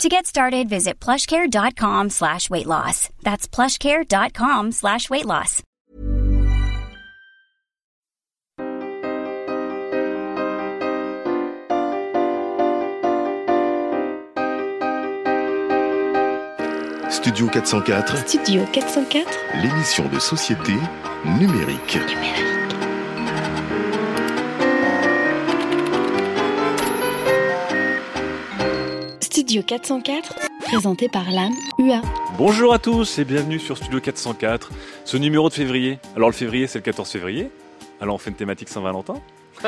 To get started, visit plushcare.com slash weight loss. That's plushcare.com slash weight loss. Studio 404, Studio 404 l'émission de société numérique. Studio 404, présenté par l'âme UA. Bonjour à tous et bienvenue sur Studio 404, ce numéro de février. Alors le février c'est le 14 février, alors on fait une thématique Saint-Valentin.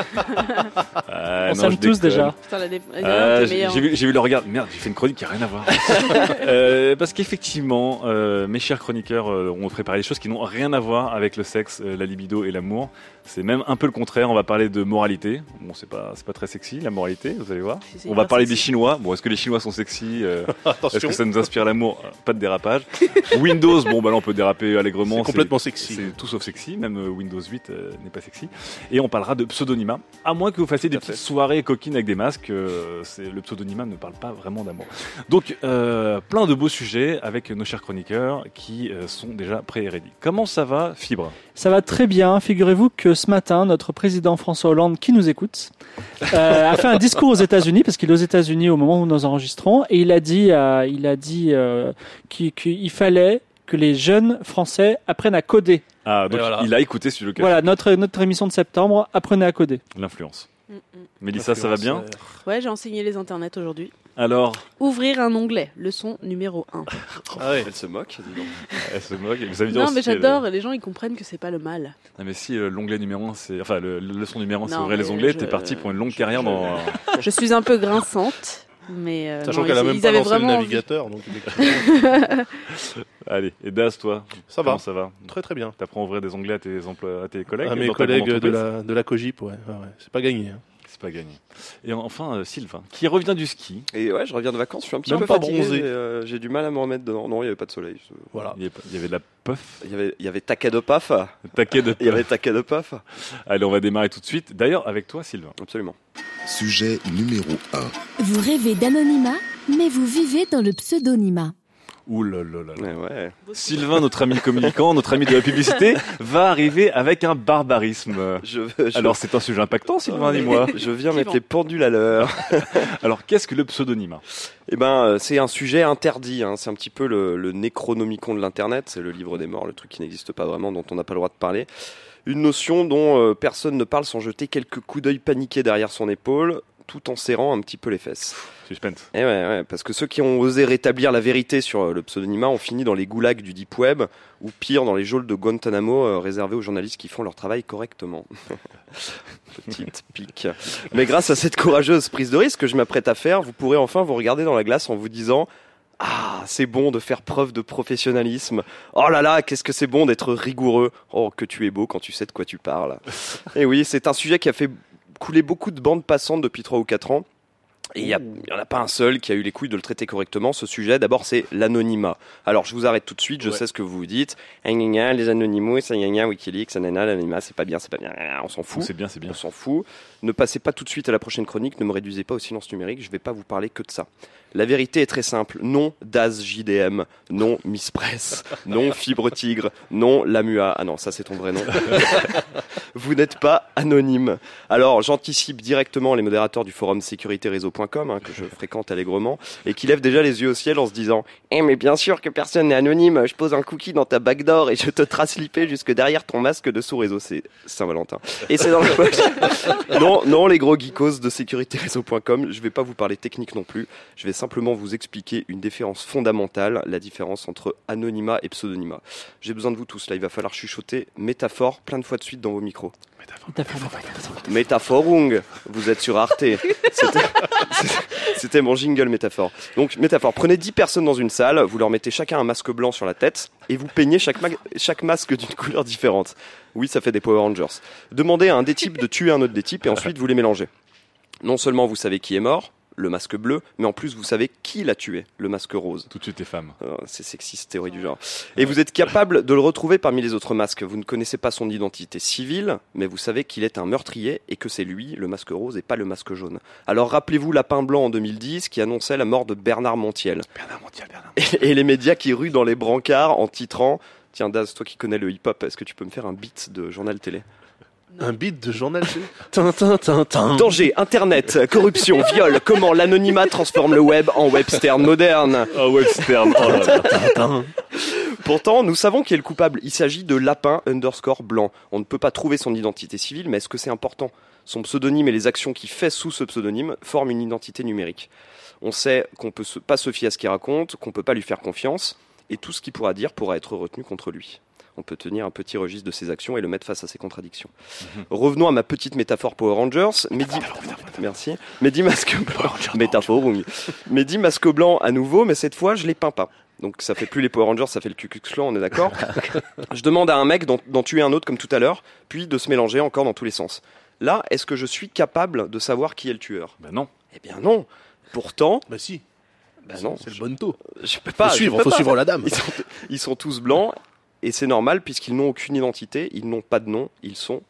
Euh, On non, s'aime je tous déconne. déjà. Putain, la dé- la Euh, t'es j'ai meilleur. j'ai vu, j'ai vu le regard. Merde, j'ai fait une chronique qui a rien à voir. Euh, parce qu'effectivement, euh, mes chers chroniqueurs euh, ont préparé des choses qui n'ont rien à voir avec le sexe, euh, la libido et l'amour. C'est même un peu le contraire. On va parler de moralité. Bon, c'est pas, c'est pas très sexy la moralité, vous allez voir. Si, On va parler des sexy. Chinois. Bon, est-ce que les Chinois sont sexy euh, Est-ce Attention, que ça nous inspire l'amour? Pas de dérapage. Windows, bon, bah là on peut déraper allègrement. c'est complètement sexy. C'est tout sauf sexy, même euh, Windows 8 euh, n'est pas sexy. Et on parlera de pseudonymat, à moins que vous fassiez des petites soirées coquines avec des masques. euh, c'est le pseudonymat ne parle pas vraiment d'amour. Donc euh, plein de beaux sujets avec nos chers chroniqueurs qui euh, sont déjà prêts et ready. Comment ça va, Fibre? Ça va très bien. Figurez-vous que ce matin, notre président François Hollande, qui nous écoute, euh, a fait un discours aux États-Unis parce qu'il est aux États-Unis au moment où nous enregistrons et il a dit, euh, il a dit euh, qu'il qu'il fallait que les jeunes Français apprennent à coder. Ah, donc voilà. il a écouté sur le cas. Voilà notre notre émission de septembre. Apprenez à coder. L'influence. Mm, mm. Mélissa, ça va bien Ouais, j'ai enseigné les internets aujourd'hui. Alors, Ouvrir un onglet, leçon numéro 1. Ah ouais. Elle se moque, dis donc. elle se moque. Vous dire Non, mais j'adore, les gens ils comprennent que c'est pas le mal. Ah, mais si euh, l'onglet numéro 1, c'est. Enfin, le, le leçon numéro 1, c'est ouvrir les onglets, je- t'es parti pour une longue je- carrière je- dans. Je suis un peu grinçante, mais. euh, Sachant qu'elle a même pas lancé le navigateur, donc Allez, et Daz, toi ça Comment va. ça va Très très bien. T'apprends à ouvrir des onglets à tes, emplois, à tes collègues À mes collègues de la, de la Cogip, ouais. ouais. C'est pas gagné. hein. C'est pas gagné. Et enfin, euh, Sylvain, qui revient du ski. Et ouais, je reviens de vacances, je suis un petit Même peu pas fatigué. bronzé. euh, J'ai du mal à me remettre dedans. Non, il n'y avait pas de soleil. Voilà. Il y avait- il y avait de la puff, Il y avait, il y avait taquet de paf. taquet de Il y avait taquet de paf. Allez, on va démarrer tout de suite. D'ailleurs, avec toi, Sylvain. Absolument. Sujet numéro 1. Vous rêvez d'anonymat, mais vous vivez dans le pseudonymat. Ouh là là là là. Ouais, ouais. Sylvain, notre ami communicant, notre ami de la publicité, va arriver avec un barbarisme. Je, veux- je- Alors, c'est un sujet impactant, Sylvain, dis-moi. je viens mettre les pendules à l'heure. Alors, qu'est-ce que le pseudonymat Eh ben, euh, c'est un sujet interdit. hein. C'est un petit peu le, le Necronomicon de l'internet. C'est le livre des morts, le truc qui n'existe pas vraiment, dont on n'a pas le droit de parler. Une notion dont euh, personne ne parle sans jeter quelques coups d'œil paniqués derrière son épaule, tout en serrant un petit peu les fesses. Suspense. Ouais, ouais, parce que ceux qui ont osé rétablir la vérité sur euh, le pseudonymat ont fini dans les goulags du deep web, ou pire, dans les geôles de Guantanamo euh, réservés aux journalistes qui font leur travail correctement. Petite pique. Mais grâce à cette courageuse prise de risque que je m'apprête à faire, vous pourrez enfin vous regarder dans la glace en vous disant ah, c'est bon de faire preuve de professionnalisme. Oh là là, qu'est-ce que c'est bon d'être rigoureux. Oh, que tu es beau quand tu sais de quoi tu parles. Et oui, c'est un sujet qui a fait couler beaucoup de bandes passantes depuis 3 ou 4 ans. Et il n'y en a pas un seul qui a eu les couilles de le traiter correctement. Ce sujet, d'abord, c'est l'anonymat. Alors, je vous arrête tout de suite. Je Ouais. sais ce que vous vous dites. Gna, les anonymous, gna, Wikileaks, l'anonymat, c'est pas bien, c'est pas bien. On s'en fout. C'est bien, c'est bien. On s'en fout. Ne passez pas tout de suite à la prochaine chronique. Ne me réduisez pas au silence numérique. Je vais pas vous parler que de ça. La vérité est très simple. Non Daz JDM. Non Miss Press. Non Fibre Tigre. Non Lamua. Ah non, ça c'est ton vrai nom. vous n'êtes pas anonyme. Alors, j'anticipe directement les modérateurs du forum sécuritéréseau.com, hein, que je fréquente allègrement, et qui lèvent déjà les yeux au ciel en se disant Eh, mais bien sûr que personne n'est anonyme. Je pose un cookie dans ta backdoor et je te trace l'IP jusque derrière ton masque de sous-réseau. C'est Saint-Valentin. Et c'est dans le non, non, les gros geekos de sécuritéréseau.com, je vais pas vous parler technique non plus. Je vais simplement vous expliquer une différence fondamentale, la différence entre anonymat et pseudonymat. J'ai besoin de vous tous là, il va falloir chuchoter métaphore plein de fois de suite dans vos micros. Métaphorung, vous êtes sur Arte. C'était- C'était mon jingle métaphore. Donc métaphore, prenez 10 personnes dans une salle, vous leur mettez chacun un masque blanc sur la tête et vous peignez chaque, ma- chaque masque d'une couleur différente. Oui, ça fait des Power Rangers. Demandez à un des types de tuer un autre des types et ensuite vous les mélangez. Non seulement vous savez qui est mort, le masque bleu, mais en plus vous savez qui l'a tué, le masque rose. Tout de suite les femmes. Euh, C'est sexiste, théorie du genre. Et vous êtes capable de le retrouver parmi les autres masques. Vous ne connaissez pas son identité civile, mais vous savez qu'il est un meurtrier et que c'est lui, le masque rose, et pas le masque jaune. Alors rappelez-vous Lapin Blanc en 2010 qui annonçait la mort de Bernard Montiel. Bernard Montiel, Bernard. Et, et les médias qui ruent dans les brancards en titrant Tiens, Daz, toi qui connais le hip-hop, est-ce que tu peux me faire un beat de journal télé? Un beat de journal télé Tin, tin, tin, tin. Danger, Internet, corruption, viol, comment l'anonymat transforme le web en webstern moderne. Oh, webstern. Oh là là. Pourtant, nous savons qui est le coupable. Il s'agit de Lapin underscore blanc. On ne peut pas trouver son identité civile, mais est-ce que c'est important? Son pseudonyme et les actions qu'il fait sous ce pseudonyme forment une identité numérique. On sait qu'on peut se- pas se fier à ce qu'il raconte, qu'on peut pas lui faire confiance, et tout ce qu'il pourra dire pourra être retenu contre lui. On peut tenir un petit registre de ses actions et le mettre face à ses contradictions. Revenons à ma petite métaphore Power Rangers. Mehdi, merci. Mehdi masque blanc. Métaphore. Mehdi masque blanc à nouveau, mais cette fois je les peins pas. Donc ça fait plus les Power Rangers, ça fait le Ku Klux Klan, on est d'accord Je demande à un mec d'en tuer un autre comme tout à l'heure, puis de se mélanger encore dans tous les sens. Là, est-ce que je suis capable de savoir qui est le tueur? Ben non. Eh bien non. Pourtant, Bah si, bah non, c'est le bon taux. je peux Faut pas. je suivre, peux faut pas. suivre la dame. Ils sont, ils sont tous blancs et c'est normal puisqu'ils n'ont aucune identité, ils n'ont pas de nom, ils sont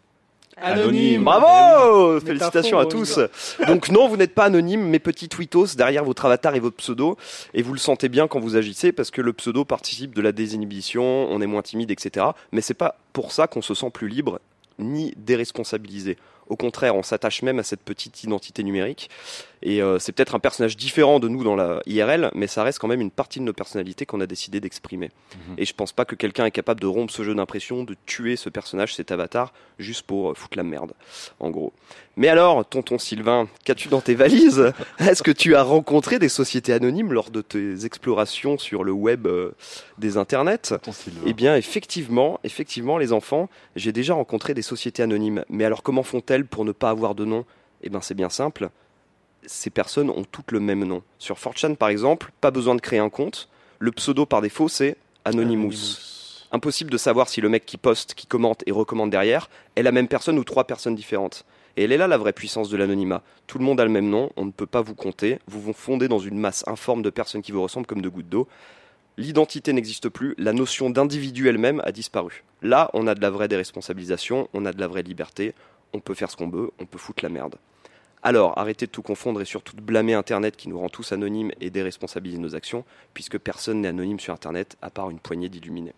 Anonyme. Bravo Eh Félicitations à tous. Donc non, vous n'êtes pas anonyme, mes petits tweetos derrière votre avatar et votre pseudo, et vous le sentez bien quand vous agissez parce que le pseudo participe de la désinhibition, on est moins timide, etc. Mais c'est pas pour ça qu'on se sent plus libre ni déresponsabilisé. Au contraire, on s'attache même à cette petite identité numérique. Et euh, c'est peut-être un personnage différent de nous dans la IRL, mais ça reste quand même une partie de nos personnalités qu'on a décidé d'exprimer. Mhm. Et je pense pas que quelqu'un est capable de rompre ce jeu d'impression, de tuer ce personnage, cet avatar, juste pour euh, foutre la merde, en gros. Mais alors, tonton Sylvain, qu'as-tu dans tes valises? Est-ce que tu as rencontré des sociétés anonymes lors de tes explorations sur le web euh, des internets? Eh bien, effectivement, effectivement, les enfants, j'ai déjà rencontré des sociétés anonymes. Mais alors, comment font-elles pour ne pas avoir de nom? Eh bien, c'est bien simple. Ces personnes ont toutes le même nom. Sur 4chan, par exemple, pas besoin de créer un compte. Le pseudo par défaut, c'est Anonymous. Impossible de savoir si le mec qui poste, qui commente et recommande derrière est la même personne ou trois personnes différentes. Et elle est là la vraie puissance de l'anonymat. Tout le monde a le même nom, on ne peut pas vous compter, vous vous fondez dans une masse informe de personnes qui vous ressemblent comme de gouttes d'eau. L'identité n'existe plus, la notion d'individu elle-même a disparu. Là, on a de la vraie déresponsabilisation, on a de la vraie liberté, on peut faire ce qu'on veut, on peut foutre la merde. Alors, arrêtez de tout confondre et surtout de blâmer Internet qui nous rend tous anonymes et déresponsabiliser nos actions, puisque personne n'est anonyme sur Internet à part une poignée d'illuminés.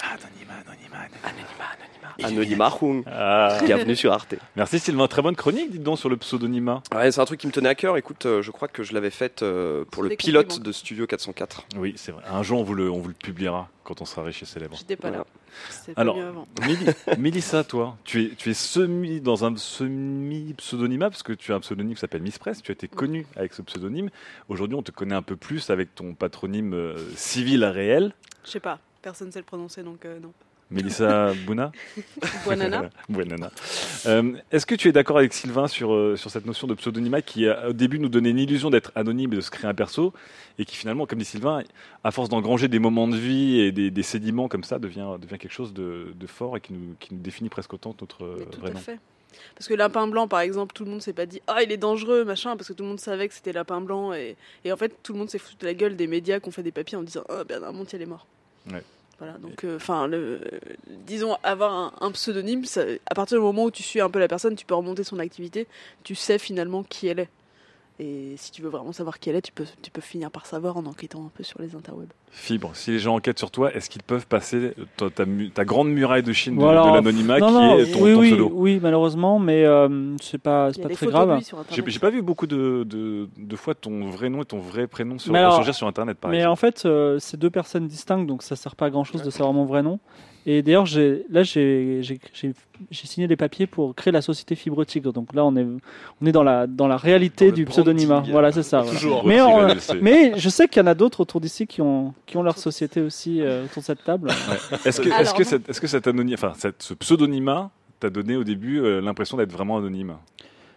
Anonymat, anonymat, anonymat. Anonymat, Hung. Ah. bienvenue sur Arte. Merci Sylvain, très bonne chronique, dites donc, sur le pseudonymat. Ouais, c'est un truc qui me tenait à cœur. Écoute, euh, je crois que je l'avais faite euh, pour le pilote de Studio 404. Oui, c'est vrai. Un jour, on vous le, on vous le publiera quand on sera riche et célèbre. J'étais pas là. Pas Alors, mieux avant. Méli- Mélissa, toi, tu es, tu es semi dans un semi-pseudonymat parce que tu as un pseudonyme qui s'appelle Miss Press. Tu as été connue avec ce pseudonyme. Aujourd'hui, on te connaît un peu plus avec ton patronyme euh, civil réel, Je sais pas. Personne sait le prononcer donc euh, non. Mélissa Bouna. Buonana. Buonana. Euh, Est-ce que tu es d'accord avec Sylvain sur, euh, sur cette notion de pseudonymat qui, a, au début, nous donnait une illusion d'être anonyme et de se créer un perso et qui, finalement, comme dit Sylvain, à force d'engranger des moments de vie et des, des sédiments comme ça, devient, devient quelque chose de, de fort et qui nous, qui nous définit presque autant que notre euh, tout vrai à nom fait. Parce que lapin blanc, par exemple, tout le monde s'est pas dit ah il est dangereux machin parce que tout le monde savait que c'était lapin blanc et, et en fait tout le monde s'est foutu de la gueule des médias qui ont fait des papiers en disant ah Bernard Montiel est mort. Ouais. Voilà donc enfin le disons avoir un, un pseudonyme ça- à partir du moment où tu suis un peu la personne tu peux remonter son activité tu sais finalement qui elle est et si tu veux vraiment savoir qui elle est tu peux tu peux finir par savoir en enquêtant un peu sur les interwebs. Fibre, si les gens enquêtent sur toi, est-ce qu'ils peuvent passer ta, ta mu- ta grande muraille de Chine de, Voilà. de l'anonymat non, qui non, est ton, oui, ton oui, pseudo? oui, malheureusement, mais euh, c'est pas, pas très grave. J'ai pas vu beaucoup de, de, de fois ton vrai nom et ton vrai prénom sur, alors- sur Internet, par Mais exemple. en fait, euh, c'est deux personnes distinctes, donc ça sert pas à grand chose de savoir mon vrai nom. Et d'ailleurs, là, j'ai signé des papiers pour créer la société Fibre Tigre. Donc là, on est, on est dans la, dans la réalité Dans du pseudonymat. Voilà, c'est ça. voilà. Toujours. Mais, on- je sais qu'il y en a d'autres autour d'ici qui ont, qui ont leur société aussi euh, autour de cette table. Est-ce que, Alors, est-ce que, non. cet, est-ce que cet anonyme, enfin, cette- ce pseudonymat t'a donné au début euh, l'impression d'être vraiment anonyme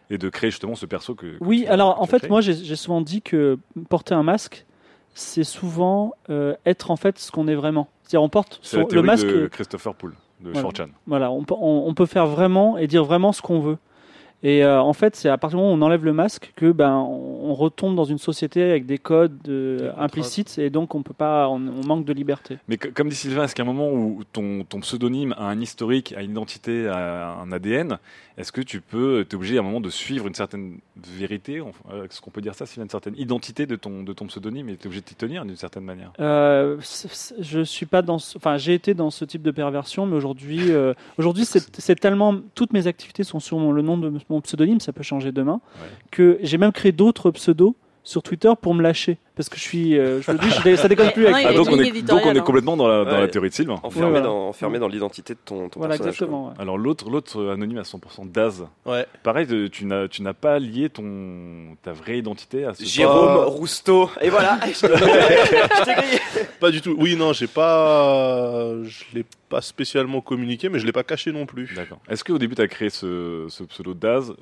et de créer justement ce perso que. que Oui, alors en fait, créé moi j'ai j'ai souvent dit que porter un masque, c'est souvent euh, être en fait ce qu'on est vraiment. C'est-à-dire on porte son- le masque. de Christopher Poole de Voilà. 4chan. Voilà, on, peut- on, on peut faire vraiment et dire vraiment ce qu'on veut. Et euh, en fait, c'est à partir du moment où on enlève le masque que ben on, retombe dans une société avec des codes euh, implicites et donc on peut pas, on, on manque de liberté. Mais co- comme dit Sylvain, est-ce qu'à un moment où ton, ton pseudonyme a un historique, a une identité, a un ADN, est-ce que tu peux, t'es obligé à un moment de suivre une certaine vérité, euh, est-ce qu'on peut dire ça, Sylvain, une certaine identité de ton, de ton pseudonyme et t'es obligé de t'y tenir d'une certaine manière? Euh, je suis pas dans, enfin j'ai été dans ce type de perversion, mais aujourd'hui, euh, aujourd'hui c'est c'est tellement, toutes mes activités sont sur mon- le nom de mon pseudonyme, ça peut changer demain, Ouais. que j'ai même créé d'autres pseudos sur Twitter pour me lâcher, parce que je suis, euh, je me dis, je ça déconne plus avec Ah, donc, on est, donc éditoriale, on est hein. complètement dans la, dans la Ouais. théorie de Sylvain. Enfermé, voilà. dans, enfermé dans l'identité de ton, ton Voilà, personnage. exactement. ouais. Alors l'autre, l'autre anonyme à 100% Daz. Ouais. Pareil, tu n'as, tu n'as pas lié ton, ta vraie identité à ce Jérôme Pas- Rousteau. Et voilà. je. Pas du tout. Oui, non, j'ai pas. Je l'ai pas spécialement communiqué, mais je l'ai pas caché non plus. D'accord. Est-ce qu'au début, tu as créé ce, ce pseudo Daz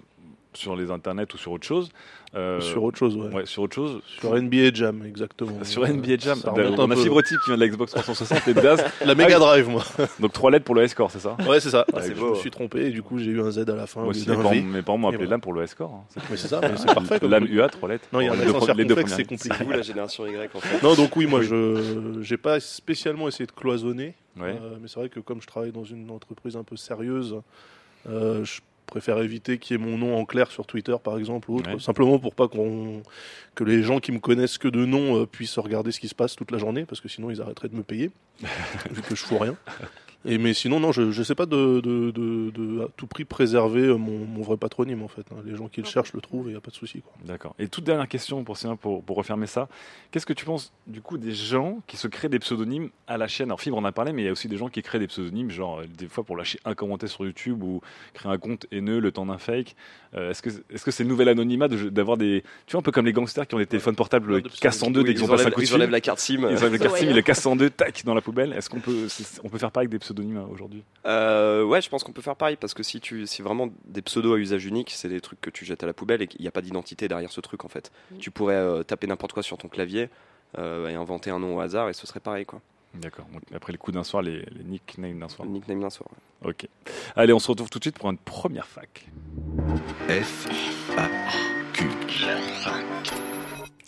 sur les internets ou sur autre chose Euh, Sur autre chose, ouais. ouais, sur autre chose. Sur NBA Jam, exactement. Sur NBA Jam, Ça on a peu. Fibre Type qui vient de la Xbox 360 et Daz. La Mega Drive, moi. Donc trois lettres pour le score, c'est ça Ouais, c'est ça. Ah, c'est je beau. me suis trompé et du coup, j'ai eu un Z à la fin. Moi au aussi, mes parents, V. mes parents m'ont appelé pour le score. hein. C'est- Mais c'est ça, c'est parfait. truc. UA, trois lettres. Non, il y a les un deux, accent pre- les deux circonflexe, c'est compliqué. Vous, la génération Y, en fait. Non, donc oui, moi, je j'ai pas spécialement essayé de cloisonner. Euh, mais c'est vrai que comme je travaille dans une entreprise un peu sérieuse, euh, je préfère éviter qu'il y ait mon nom en clair sur Twitter, par exemple, ou autre, Ouais. simplement pour pas qu'on que les gens qui me connaissent que de nom euh, puissent regarder ce qui se passe toute la journée, parce que sinon ils arrêteraient de me payer, vu que je fous rien. Et mais sinon, non, je, je sais pas de, de, de, de à tout prix préserver euh, mon, mon vrai patronyme en fait. hein. Les gens qui le cherchent le trouvent et il n'y a pas de souci. D'accord. Et toute dernière question pour Sylvain, pour, pour refermer ça. Qu'est-ce que tu penses du coup des gens qui se créent des pseudonymes à la chaîne? Alors Fibre en a parlé, mais il y a aussi des gens qui créent des pseudonymes, genre euh, des fois pour lâcher un commentaire sur YouTube ou créer un compte haineux le temps d'un fake. Euh, est-ce que est-ce que c'est le nouvel anonymat de- d'avoir des, tu vois un peu comme les gangsters qui ont des téléphones portables cassent en deux dès qu'ils ils ont passé un enlèvent, coup de ils enlèvent la carte SIM. Ils enlèvent Ouais. carte SIM, ils le cassent en deux, tac, dans la poubelle. Est-ce qu'on peut, on peut faire pareil avec des pseudonymes euh, aujourd'hui Euh, ouais, je pense qu'on peut faire pareil parce que si tu, c'est vraiment des pseudos à usage unique, c'est des trucs que tu jettes à la poubelle et qu'il n'y a pas d'identité derrière ce truc en fait. Mm. Tu pourrais euh, taper n'importe quoi sur ton clavier euh, et inventer un nom au hasard et ce serait pareil quoi. D'accord. Donc, Après le coup d'un soir, les, les nicknames d'un soir. Le nickname d'un soir. ouais. Ok. Allez, on se retrouve tout de suite pour une première fac. F, A, Q.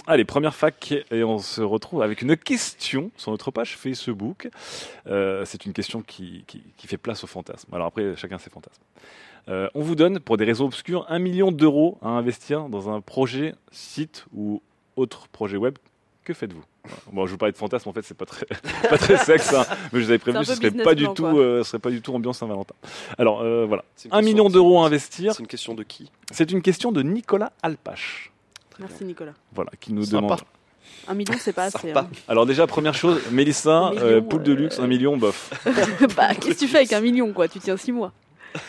Allez, première fac, et on se retrouve avec une question sur notre page Facebook. Euh, c'est une question qui, qui, qui fait place au fantasme. Alors après, chacun ses fantasmes. Euh, on vous donne, pour des raisons obscures, un million d'euros à investir dans un projet, site ou autre projet web. Que faites-vous? Bon, je vous parlais de fantasme, en fait, c'est pas très, pas très sexe, hein, mais je vous avais prévenu, ce serait pas du tout, euh, ce serait pas du tout ambiance Saint-Valentin. Alors euh, voilà, un million d'euros à investir. C'est une question de qui? C'est une question de Nicolas Alpache, Merci Nicolas. voilà, qui nous Sympa. demande. Un million, c'est pas assez. Sympa. hein. Alors déjà, première chose, Mélissa, million, euh, poule de euh, luxe, un million, bof. bah, qu'est-ce que tu fais avec un million, quoi? Tu tiens six mois.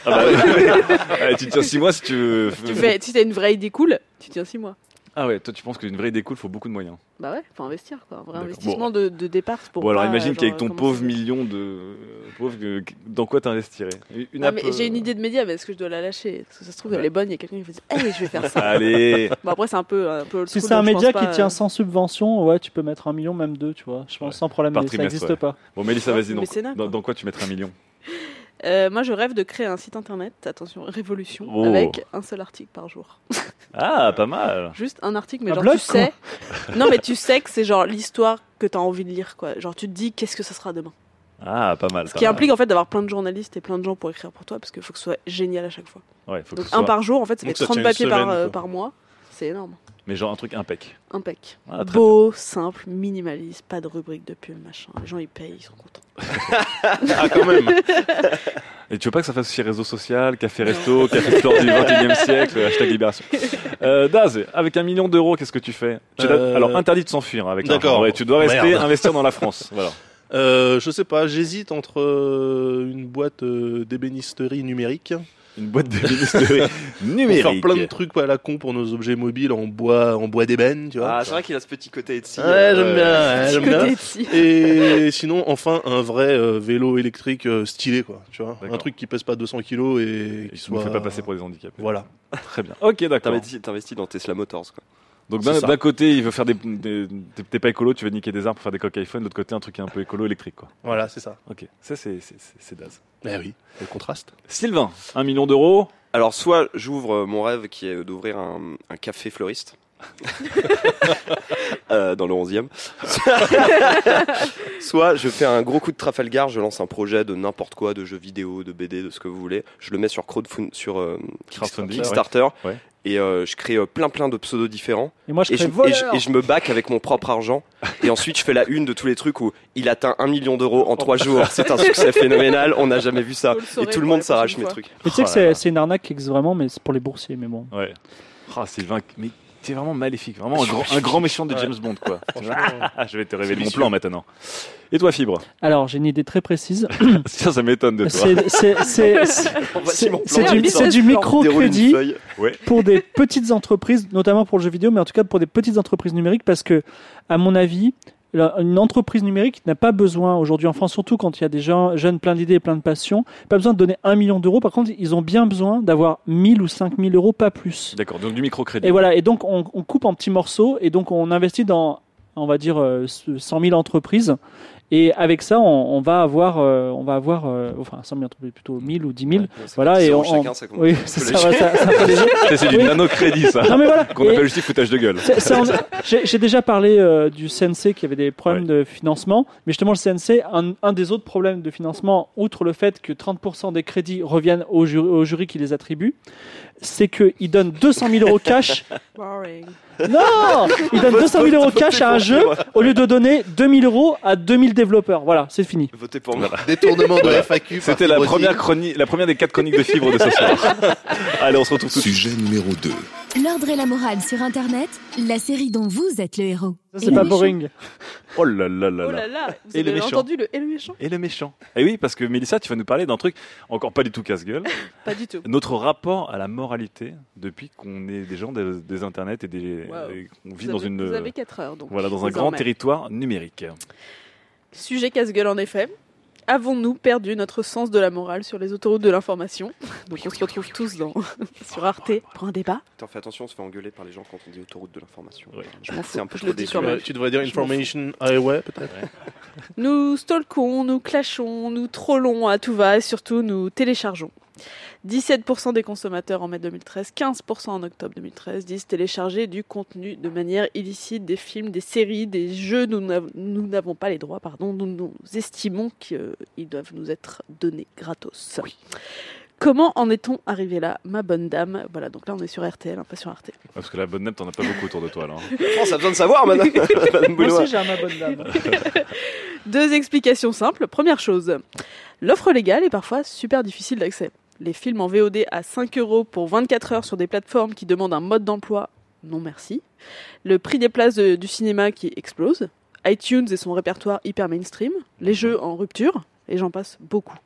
Ah bah, ouais, tu tiens six mois si tu veux. Tu fais, si t'as une vraie idée cool, tu tiens six mois. Ah ouais, toi tu penses qu'une vraie idée cool, faut beaucoup de moyens. Bah ouais, faut investir, quoi. Un vrai investissement de, de départ. c'est Pour bon alors pas, imagine euh, qu'avec ton pauvre million de... Pauvre, que- dans quoi t'investirais Une Ah, app, euh, j'ai une idée de média, mais est-ce que je dois la lâcher Parce que ça se trouve, elle est bonne, il y a quelqu'un qui va dire Hey, je vais faire ça. Allez Bon, après, c'est un peu. Un peu Si c'est un média pas, qui tient euh, sans subvention, ouais, tu peux mettre un million, même deux, tu vois. Je pense Ouais. sans problème, Par mais ça n'existe ouais. pas. Bon Mélissa, vas-y, donc, mécénat, dans, quoi. dans quoi tu mettrais un million euh, moi, je rêve de créer un site internet, attention, révolution, Oh. avec un seul article par jour. Ah, pas mal Juste un article, mais Un genre blog, tu sais. non, mais tu sais que c'est genre l'histoire que t'as envie de lire, quoi. Genre tu te dis qu'est-ce que ça sera demain? Ah, pas mal. Ce pas qui mal. implique en fait d'avoir plein de journalistes et plein de gens pour écrire pour toi, parce qu'il faut que ce soit génial à chaque fois. Ouais, faut que Donc soit- un par jour, en fait, ça fait ça 30 tient une papiers par, euh, par mois. C'est énorme. Mais genre un truc impec. Impec. Ah, Beau, simple, minimaliste, pas de rubrique de pub, machin. Les gens ils payent, ils sont contents. Ah, quand même. Et tu veux pas que ça fasse aussi réseau social, café resto, café store du 21 e siècle, hashtag libération. Euh, Daz, avec un million d'euros, qu'est-ce que tu fais? Euh, Alors, interdit de s'enfuir avec l'argent. D'accord. Ouais, tu dois rester Merde. investir dans la France. Voilà. Euh, je sais pas, j'hésite entre euh, une boîte euh, d'ébénisterie numérique. Une boîte de ministère Pour numérique. faire plein de trucs à la con pour nos objets mobiles en bois, en bois d'ébène, tu vois. Ah, c'est vrai qu'il a ce petit côté Etsy. Ouais, euh, j'aime bien, ouais, j'aime. Et sinon, enfin, un vrai euh, vélo électrique euh, stylé, quoi. Tu vois, D'accord. un truc qui pèse pas 200 kilos et Et qui qui ne soit. fait pas passer pour des handicapés. Voilà. Très bien. Ok, d'accord. T'investis t'investis dans Tesla Motors, quoi. Donc d'un côté, il veut faire des, des- t'es- pas écolo, tu veux niquer des arbres pour faire des coques iPhone. De l'autre côté, un truc un peu écolo électrique, quoi. Voilà, c'est ça. Ok, ça c'est c'est- c'est- c'est Daz. Eh oui, le contraste. Sylvain, un million d'euros. Alors, soit j'ouvre euh, mon rêve qui est d'ouvrir un, un café fleuriste. Euh, dans le 11e. soit je fais un gros coup de Trafalgar, je lance un projet de n'importe quoi, de jeux vidéo, de BD, de ce que vous voulez. Je le mets sur crowdfund, sur euh, Crowdfunding, Kickstarter. ouais. Et euh, je crée euh, plein plein de pseudos différents. Et moi, je Et je, crée et, je, et je me back avec mon propre argent. Et ensuite, je fais la une de tous les trucs où il atteint un million d'euros en trois jours. C'est un succès phénoménal. On n'a jamais vu ça. Et tout le monde s'arrache mes trucs. Mais tu sais Oh que là c'est une arnaque qui existe vraiment, mais c'est pour les boursiers. Mais bon. Ouais. Ah, Sylvain, mais t'es vraiment maléfique. Vraiment un grand, un grand méchant de. James Bond, quoi. Je vais te révéler mon plan maintenant. Et toi, Fibre? Alors, j'ai une idée très précise. Ça, ça m'étonne de toi. C'est du, microcrédit pour des petites entreprises, notamment pour le jeu vidéo, mais en tout cas pour des petites entreprises numériques, parce que, à mon avis, une entreprise numérique n'a pas besoin aujourd'hui en France, surtout quand il y a des gens jeunes plein d'idées et plein de passion, pas besoin de donner un million d'euros. Par contre, ils ont bien besoin d'avoir 1000 ou 5000 euros, pas plus. D'accord, donc du microcrédit. Et voilà, et donc on, on coupe en petits morceaux et donc on investit dans, on va dire, euh, 100 000 entreprises. Et avec ça, on, on va avoir, euh, on va avoir, euh, enfin 100 000 entreprises plutôt 1000 ou 10 000. Ouais, ça Voilà, fait et 10 euros on- chacun, on- ça Oui, c'est peu ça, léger. ouais, ça- c'est. Ça, du Oui. nano-crédit, ça. Non mais voilà. Qu'on appelle juste foutage de gueule. c'est- c'est en- J'ai j'ai déjà parlé euh, du CNC qui avait des problèmes de financement, mais justement le CNC, un, un des autres problèmes de financement, outre le fait que 30% des crédits reviennent au jury, au jury qui les attribue, c'est qu'il donne 200 000 euros cash Boring. Non Il donne 200 000 euros cash à un jeu au lieu de donner 2000 euros à 2000 développeurs. Voilà, c'est fini. Votez pour moi. Détournement de Voilà. FAQ. C'était la première, chronique, la première des quatre chroniques de Fibre de ce soir. Allez, on se retrouve tout de suite. Sujet numéro 2. L'ordre et la morale sur Internet, la série dont vous êtes le héros. Ça, c'est pas boring. Oh là là là Oh là. là là, vous Et le avez entendu le et le méchant? Et le méchant. Et oui, parce que Mélissa, tu vas nous parler d'un truc encore pas du tout casse-gueule. Pas du tout. Notre rapport à la moralité depuis qu'on est des gens des, des internets et des, Wow. et qu'on vit Vous dans avez, une vous avez 4 heures donc. voilà dans un grand territoire numérique. Sujet casse-gueule en effet. Avons-nous perdu notre sens de la morale sur les autoroutes de l'information? Donc on se retrouve tous dans sur Arte pour un débat. Attends, fais attention, on se fait engueuler par les gens quand on dit autoroute de l'information. Ouais. Je. C'est un peu je trop déçu. tu devrais dire Je Information Highway, peut-être. Nous stalkons, nous clashons, nous trollons à tout va et surtout nous téléchargeons. 17% des consommateurs en mai 2013, 15% en octobre 2013 disent télécharger du contenu de manière illicite, des films, des séries, des jeux. Nous n'av- nous n'avons pas les droits, pardon. Nous, nous estimons qu'ils doivent nous être donnés gratos. Comment en est-on arrivé là, ma bonne dame? Voilà, donc là on est sur RTL, hein, pas sur Arte. Parce que la bonne nappe, t'en as pas beaucoup autour de toi là. hein. France a besoin de savoir, madame, madame Moi aussi, j'ai un ma bonne dame. Deux explications simples. Première chose, l'offre légale est parfois super difficile d'accès. Les films en VOD à 5 euros pour 24 heures sur des plateformes qui demandent un mode d'emploi, non merci. Le prix des places de- du cinéma qui explose. iTunes et son répertoire hyper mainstream. Les jeux en rupture. Et j'en passe beaucoup.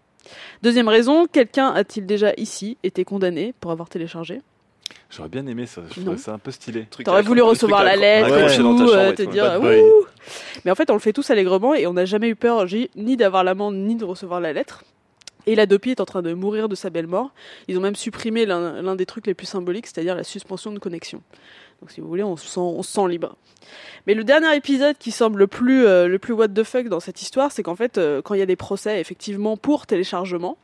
Deuxième raison, quelqu'un a-t-il déjà ici été condamné pour avoir téléchargé? J'aurais bien aimé ça. Je Non. trouvais ça un peu stylé. T'aurais voulu recevoir la lettre, à et tout, chambre euh, et te dire Mais en fait, on le fait tous allègrement et on n'a jamais eu peur ni d'avoir l'amende ni de recevoir la lettre. Et l'Adopi est en train de mourir de sa belle mort. Ils ont même supprimé l'un des trucs les plus symboliques, c'est-à-dire la suspension de connexion. Donc si vous voulez, on se libre. Mais le dernier épisode qui semble le plus, euh, le plus what the fuck dans cette histoire, c'est qu'en fait, euh, quand il y a des procès effectivement pour téléchargement,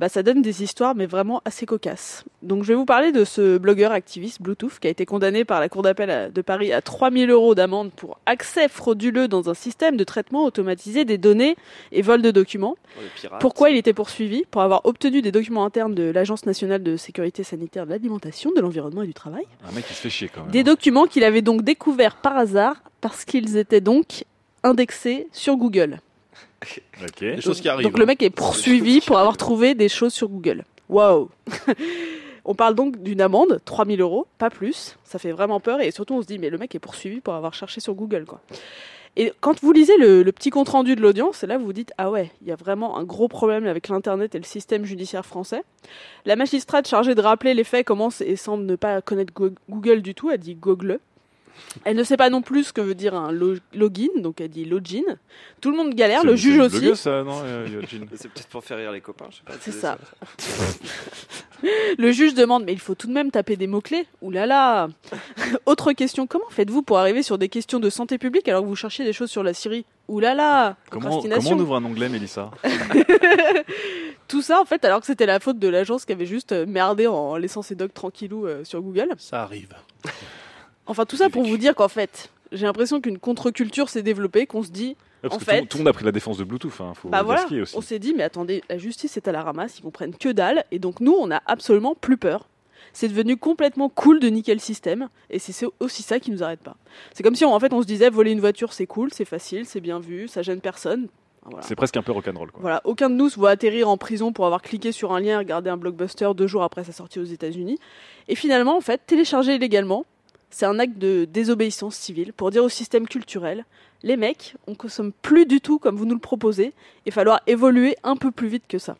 bah, ça donne des histoires, mais vraiment assez cocasses. Donc je vais vous parler de ce blogueur activiste Bluetooth qui a été condamné par la Cour d'appel de Paris à 3000 euros d'amende pour accès frauduleux dans un système de traitement automatisé des données et vol de documents. Oh. Pourquoi il était poursuivi? Pour avoir obtenu des documents internes de l'Agence nationale de sécurité sanitaire de l'alimentation, de l'environnement et du travail. Un mec qui se fait chier quand même. Des documents qu'il avait donc découverts par hasard parce qu'ils étaient donc indexés sur Google. Ok. Des choses qui arrivent. Donc le mec est poursuivi pour avoir trouvé des choses sur Google. Waouh On parle donc d'une amende, 3000 euros, pas plus. Ça fait vraiment peur et surtout on se dit mais le mec est poursuivi pour avoir cherché sur Google quoi. Et quand vous lisez le, le petit compte rendu de l'audience, là vous vous dites ah ouais, il y a vraiment un gros problème avec l'internet et le système judiciaire français. La magistrate chargée de rappeler les faits commence et semble ne pas connaître Go- Google du tout. Elle dit Google. Elle ne sait pas non plus ce que veut dire un lo- login, donc elle dit login. Tout le monde galère, le juge aussi. blogueuse, ça, non, euh, C'est peut-être pour faire rire les copains, je sais pas. C'est ça. Le juge demande, mais il faut tout de même taper des mots-clés. Ouh là là Autre question, comment faites-vous pour arriver sur des questions de santé publique alors que vous cherchez des choses sur la Syrie? Ouh là là comment on ouvre un onglet, Mélissa? Tout ça, en fait, alors que c'était la faute de l'agence qui avait juste euh, merdé en laissant ses docs tranquillou euh, sur Google. Ça arrive. Enfin, tout ça pour vous dire qu'en fait, j'ai l'impression qu'une contre-culture s'est développée, qu'on se dit, Ouais, parce En que fait- tout, le monde a pris la défense de Bluetooth. Hein, faut bah voilà, ce qui est aussi. on s'est dit, mais attendez, la justice est à la ramasse, ils comprennent que dalle, et donc nous, on n'a absolument plus peur. C'est devenu complètement cool de niquer le système, et c'est c'est aussi ça qui nous arrête pas. C'est comme si, on- en fait, on se disait, voler une voiture, c'est cool, c'est facile, c'est bien vu, ça gêne personne. Voilà. C'est presque un peu rock'n'roll. Quoi. Voilà, aucun de nous se voit atterrir en prison pour avoir cliqué sur un lien et regardé un blockbuster deux jours après sa sortie aux États-Unis. Et finalement, en fait, télécharger illégalement, c'est un acte de désobéissance civile pour dire au système culturel les mecs, on consomme plus du tout comme vous nous le proposez, il va falloir évoluer un peu plus vite que ça.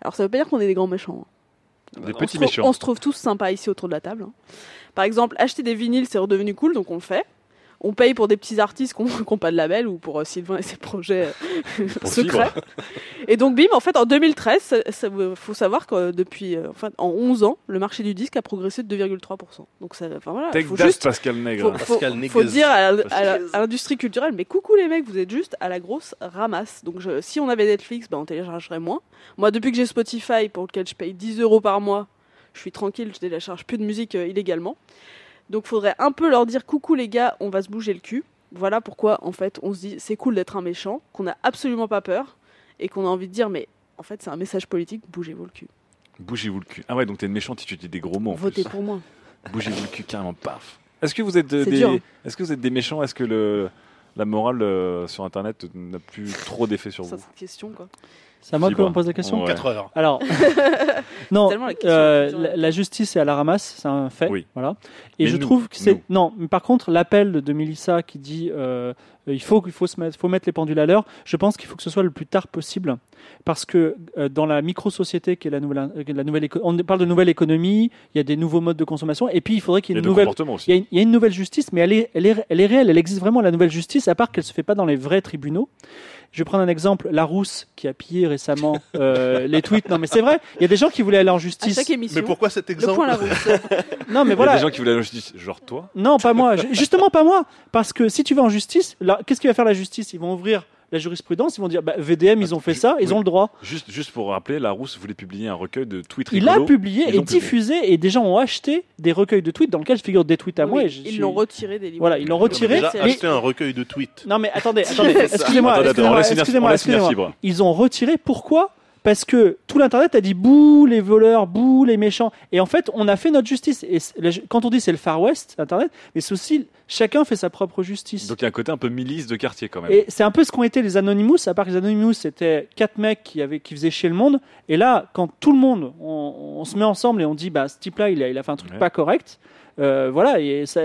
Alors ça veut pas dire qu'on est des grands méchants. hein. Des On petits se trouve- méchants. On se trouve tous sympas ici autour de la table. hein. Par exemple, acheter des vinyles, c'est redevenu cool, donc on le fait. On paye pour des petits artistes qui n'ont pas de label ou pour euh, Sylvain et ses projets euh, secrets. Et donc, bim, en fait, en 2013, il faut savoir que euh, depuis, euh, enfin, en 11 ans, le marché du disque a progressé de 2,3%. Donc, ça, enfin, voilà, Take faut that, juste Pascal Nègre. faut, faut- Pascal faut Néguez. dire à, l'industrie culturelle, mais coucou les mecs, vous êtes juste à la grosse ramasse. Donc je- si on avait Netflix, ben, on téléchargerait moins. Moi, depuis que j'ai Spotify, pour lequel je paye 10 euros par mois, je suis tranquille, je télécharge plus de musique euh, illégalement. Donc faudrait un peu leur dire coucou les gars, on va se bouger le cul. Voilà pourquoi en fait on se dit c'est cool d'être un méchant, qu'on n'a absolument pas peur et qu'on a envie de dire mais en fait c'est un message politique, bougez-vous le cul. Bougez-vous le cul. Ah ouais, donc t'es une méchante si tu dis des gros mots en Votez plus. pour moi. Bougez-vous le cul carrément, paf. Est-ce que vous êtes euh, des, est-ce que vous êtes des méchants? Est-ce que le la morale euh, sur Internet n'a plus trop d'effet sur Ça vous? c'est question quoi. C'est à moi qu'on pose la question Ouais. 4 heures. Alors, non, la euh, la, la justice est à la ramasse, c'est un fait. Oui. Voilà. Et Mais je nous, trouve que c'est non. Mais par contre, l'appel de, Mélissa qui dit euh, il faut qu'il faut se mettre, faut mettre les pendules à l'heure. Je pense qu'il faut que ce soit le plus tard possible, parce que euh, dans la micro-société qui est la nouvelle, euh, la nouvelle, on parle de nouvelle économie, il y a des nouveaux modes de consommation, et puis il faudrait qu'il Il y ait a une nouvelle comportement aussi. il y, a une, il y a une nouvelle justice, mais elle est, elle, est, elle est réelle, elle existe vraiment, la nouvelle justice, à part qu'elle se fait pas dans les vrais tribunaux. Je vais prendre un exemple, Larousse, qui a pillé récemment euh, les tweets. Non, mais c'est vrai, il y a des gens qui voulaient aller en À justice. chaque émission. Mais pourquoi cet le exemple point la route. Non, mais Il y a voilà. des gens qui voulaient la justice, genre toi. Non, pas moi. Ju- Justement, pas moi. Parce que si tu vas en justice, là, qu'est-ce qui va faire la justice? Ils vont ouvrir la jurisprudence, ils vont dire bah, VDM, ils ont fait ça, ils Oui. ont le droit. Juste, juste pour rappeler, Larousse voulait publier un recueil de tweets Il l'a rigolos. publié Ils et publié. diffusé, et des gens ont acheté des recueils de tweets dans lesquels figurent des tweets à moi. Et je ils suis- l'ont retiré des livres. Voilà, ils l'ont On a retiré. C'est- mais- acheté un recueil de tweets. Non mais attendez, attendez, excusez-moi, excusez-moi, excusez-moi. Ils ont retiré, pourquoi Parce que tout l'internet a dit bouh les voleurs, bouh les méchants. Et en fait, on a fait notre justice. Et quand on dit c'est le Far West, internet, mais c'est aussi chacun fait sa propre justice. Donc il y a un côté un peu milice de quartier quand même. Et c'est un peu ce qu'ont été les Anonymous, à part que les Anonymous, c'était quatre mecs qui, avaient, qui faisaient chier le monde. Et là, quand tout le monde, on, on se met ensemble et on dit, bah, ce type-là, il a, il a fait un truc Ouais. pas correct. Euh, voilà, et ça,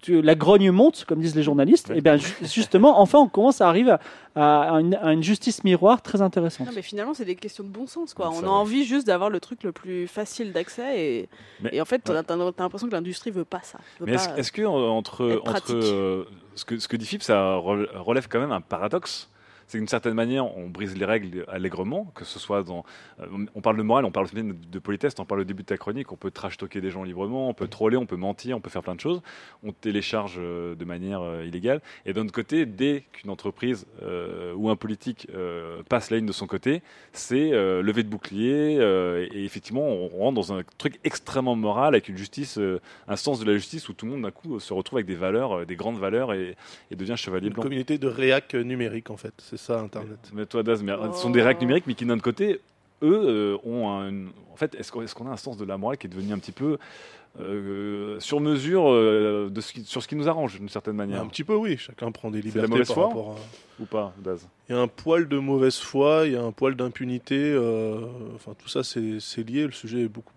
tu- la grogne monte, comme disent les journalistes. Ouais. Et bien, ju- justement, enfin, on commence à arriver à, à une, à une justice miroir très intéressante. Non, mais finalement, c'est des questions de bon sens, quoi. Ça On a envie juste d'avoir le truc le plus facile d'accès et, en fait, t'as ouais. t'as- t'as l'impression que l'industrie veut pas ça. Veut Mais est-ce pas- est-ce que euh, entre, entre euh, ce, que, ce que dit Philippe, ça relève quand même un paradoxe c'est d'une certaine manière, on brise les règles allègrement, que ce soit dans. euh, on parle de morale, on parle de, politesse, on parle au début de ta chronique, on peut trash talker des gens librement, on peut troller, on peut mentir, on peut faire plein de choses. On télécharge euh, de manière euh, illégale. Et d'un autre côté, dès qu'une entreprise euh, ou un politique euh, passe la ligne de son côté, c'est euh, levé de bouclier. et effectivement, on rentre dans un truc extrêmement moral, avec une justice, un sens de la justice où tout le monde d'un coup se retrouve avec des valeurs, des grandes valeurs et, et devient chevalier Une blanc. communauté de réac numérique, en fait. C'est ça, Internet. Mais toi, Daz, mais Oh. ce sont des règles numériques, mais qui d'un autre côté, eux, euh, ont un. En fait, est-ce qu'on est-ce qu'on a un sens de la morale qui est devenu un petit peu euh, sur mesure euh, de ce qui, sur ce qui nous arrange, d'une certaine manière? Un petit peu, oui. Chacun prend des C'est de la libertés mauvaise par foi rapport à... Ou pas, Daz? Il y a un poil de mauvaise foi, il y a un poil d'impunité. euh, Enfin, tout ça, c'est lié. Le sujet est beaucoup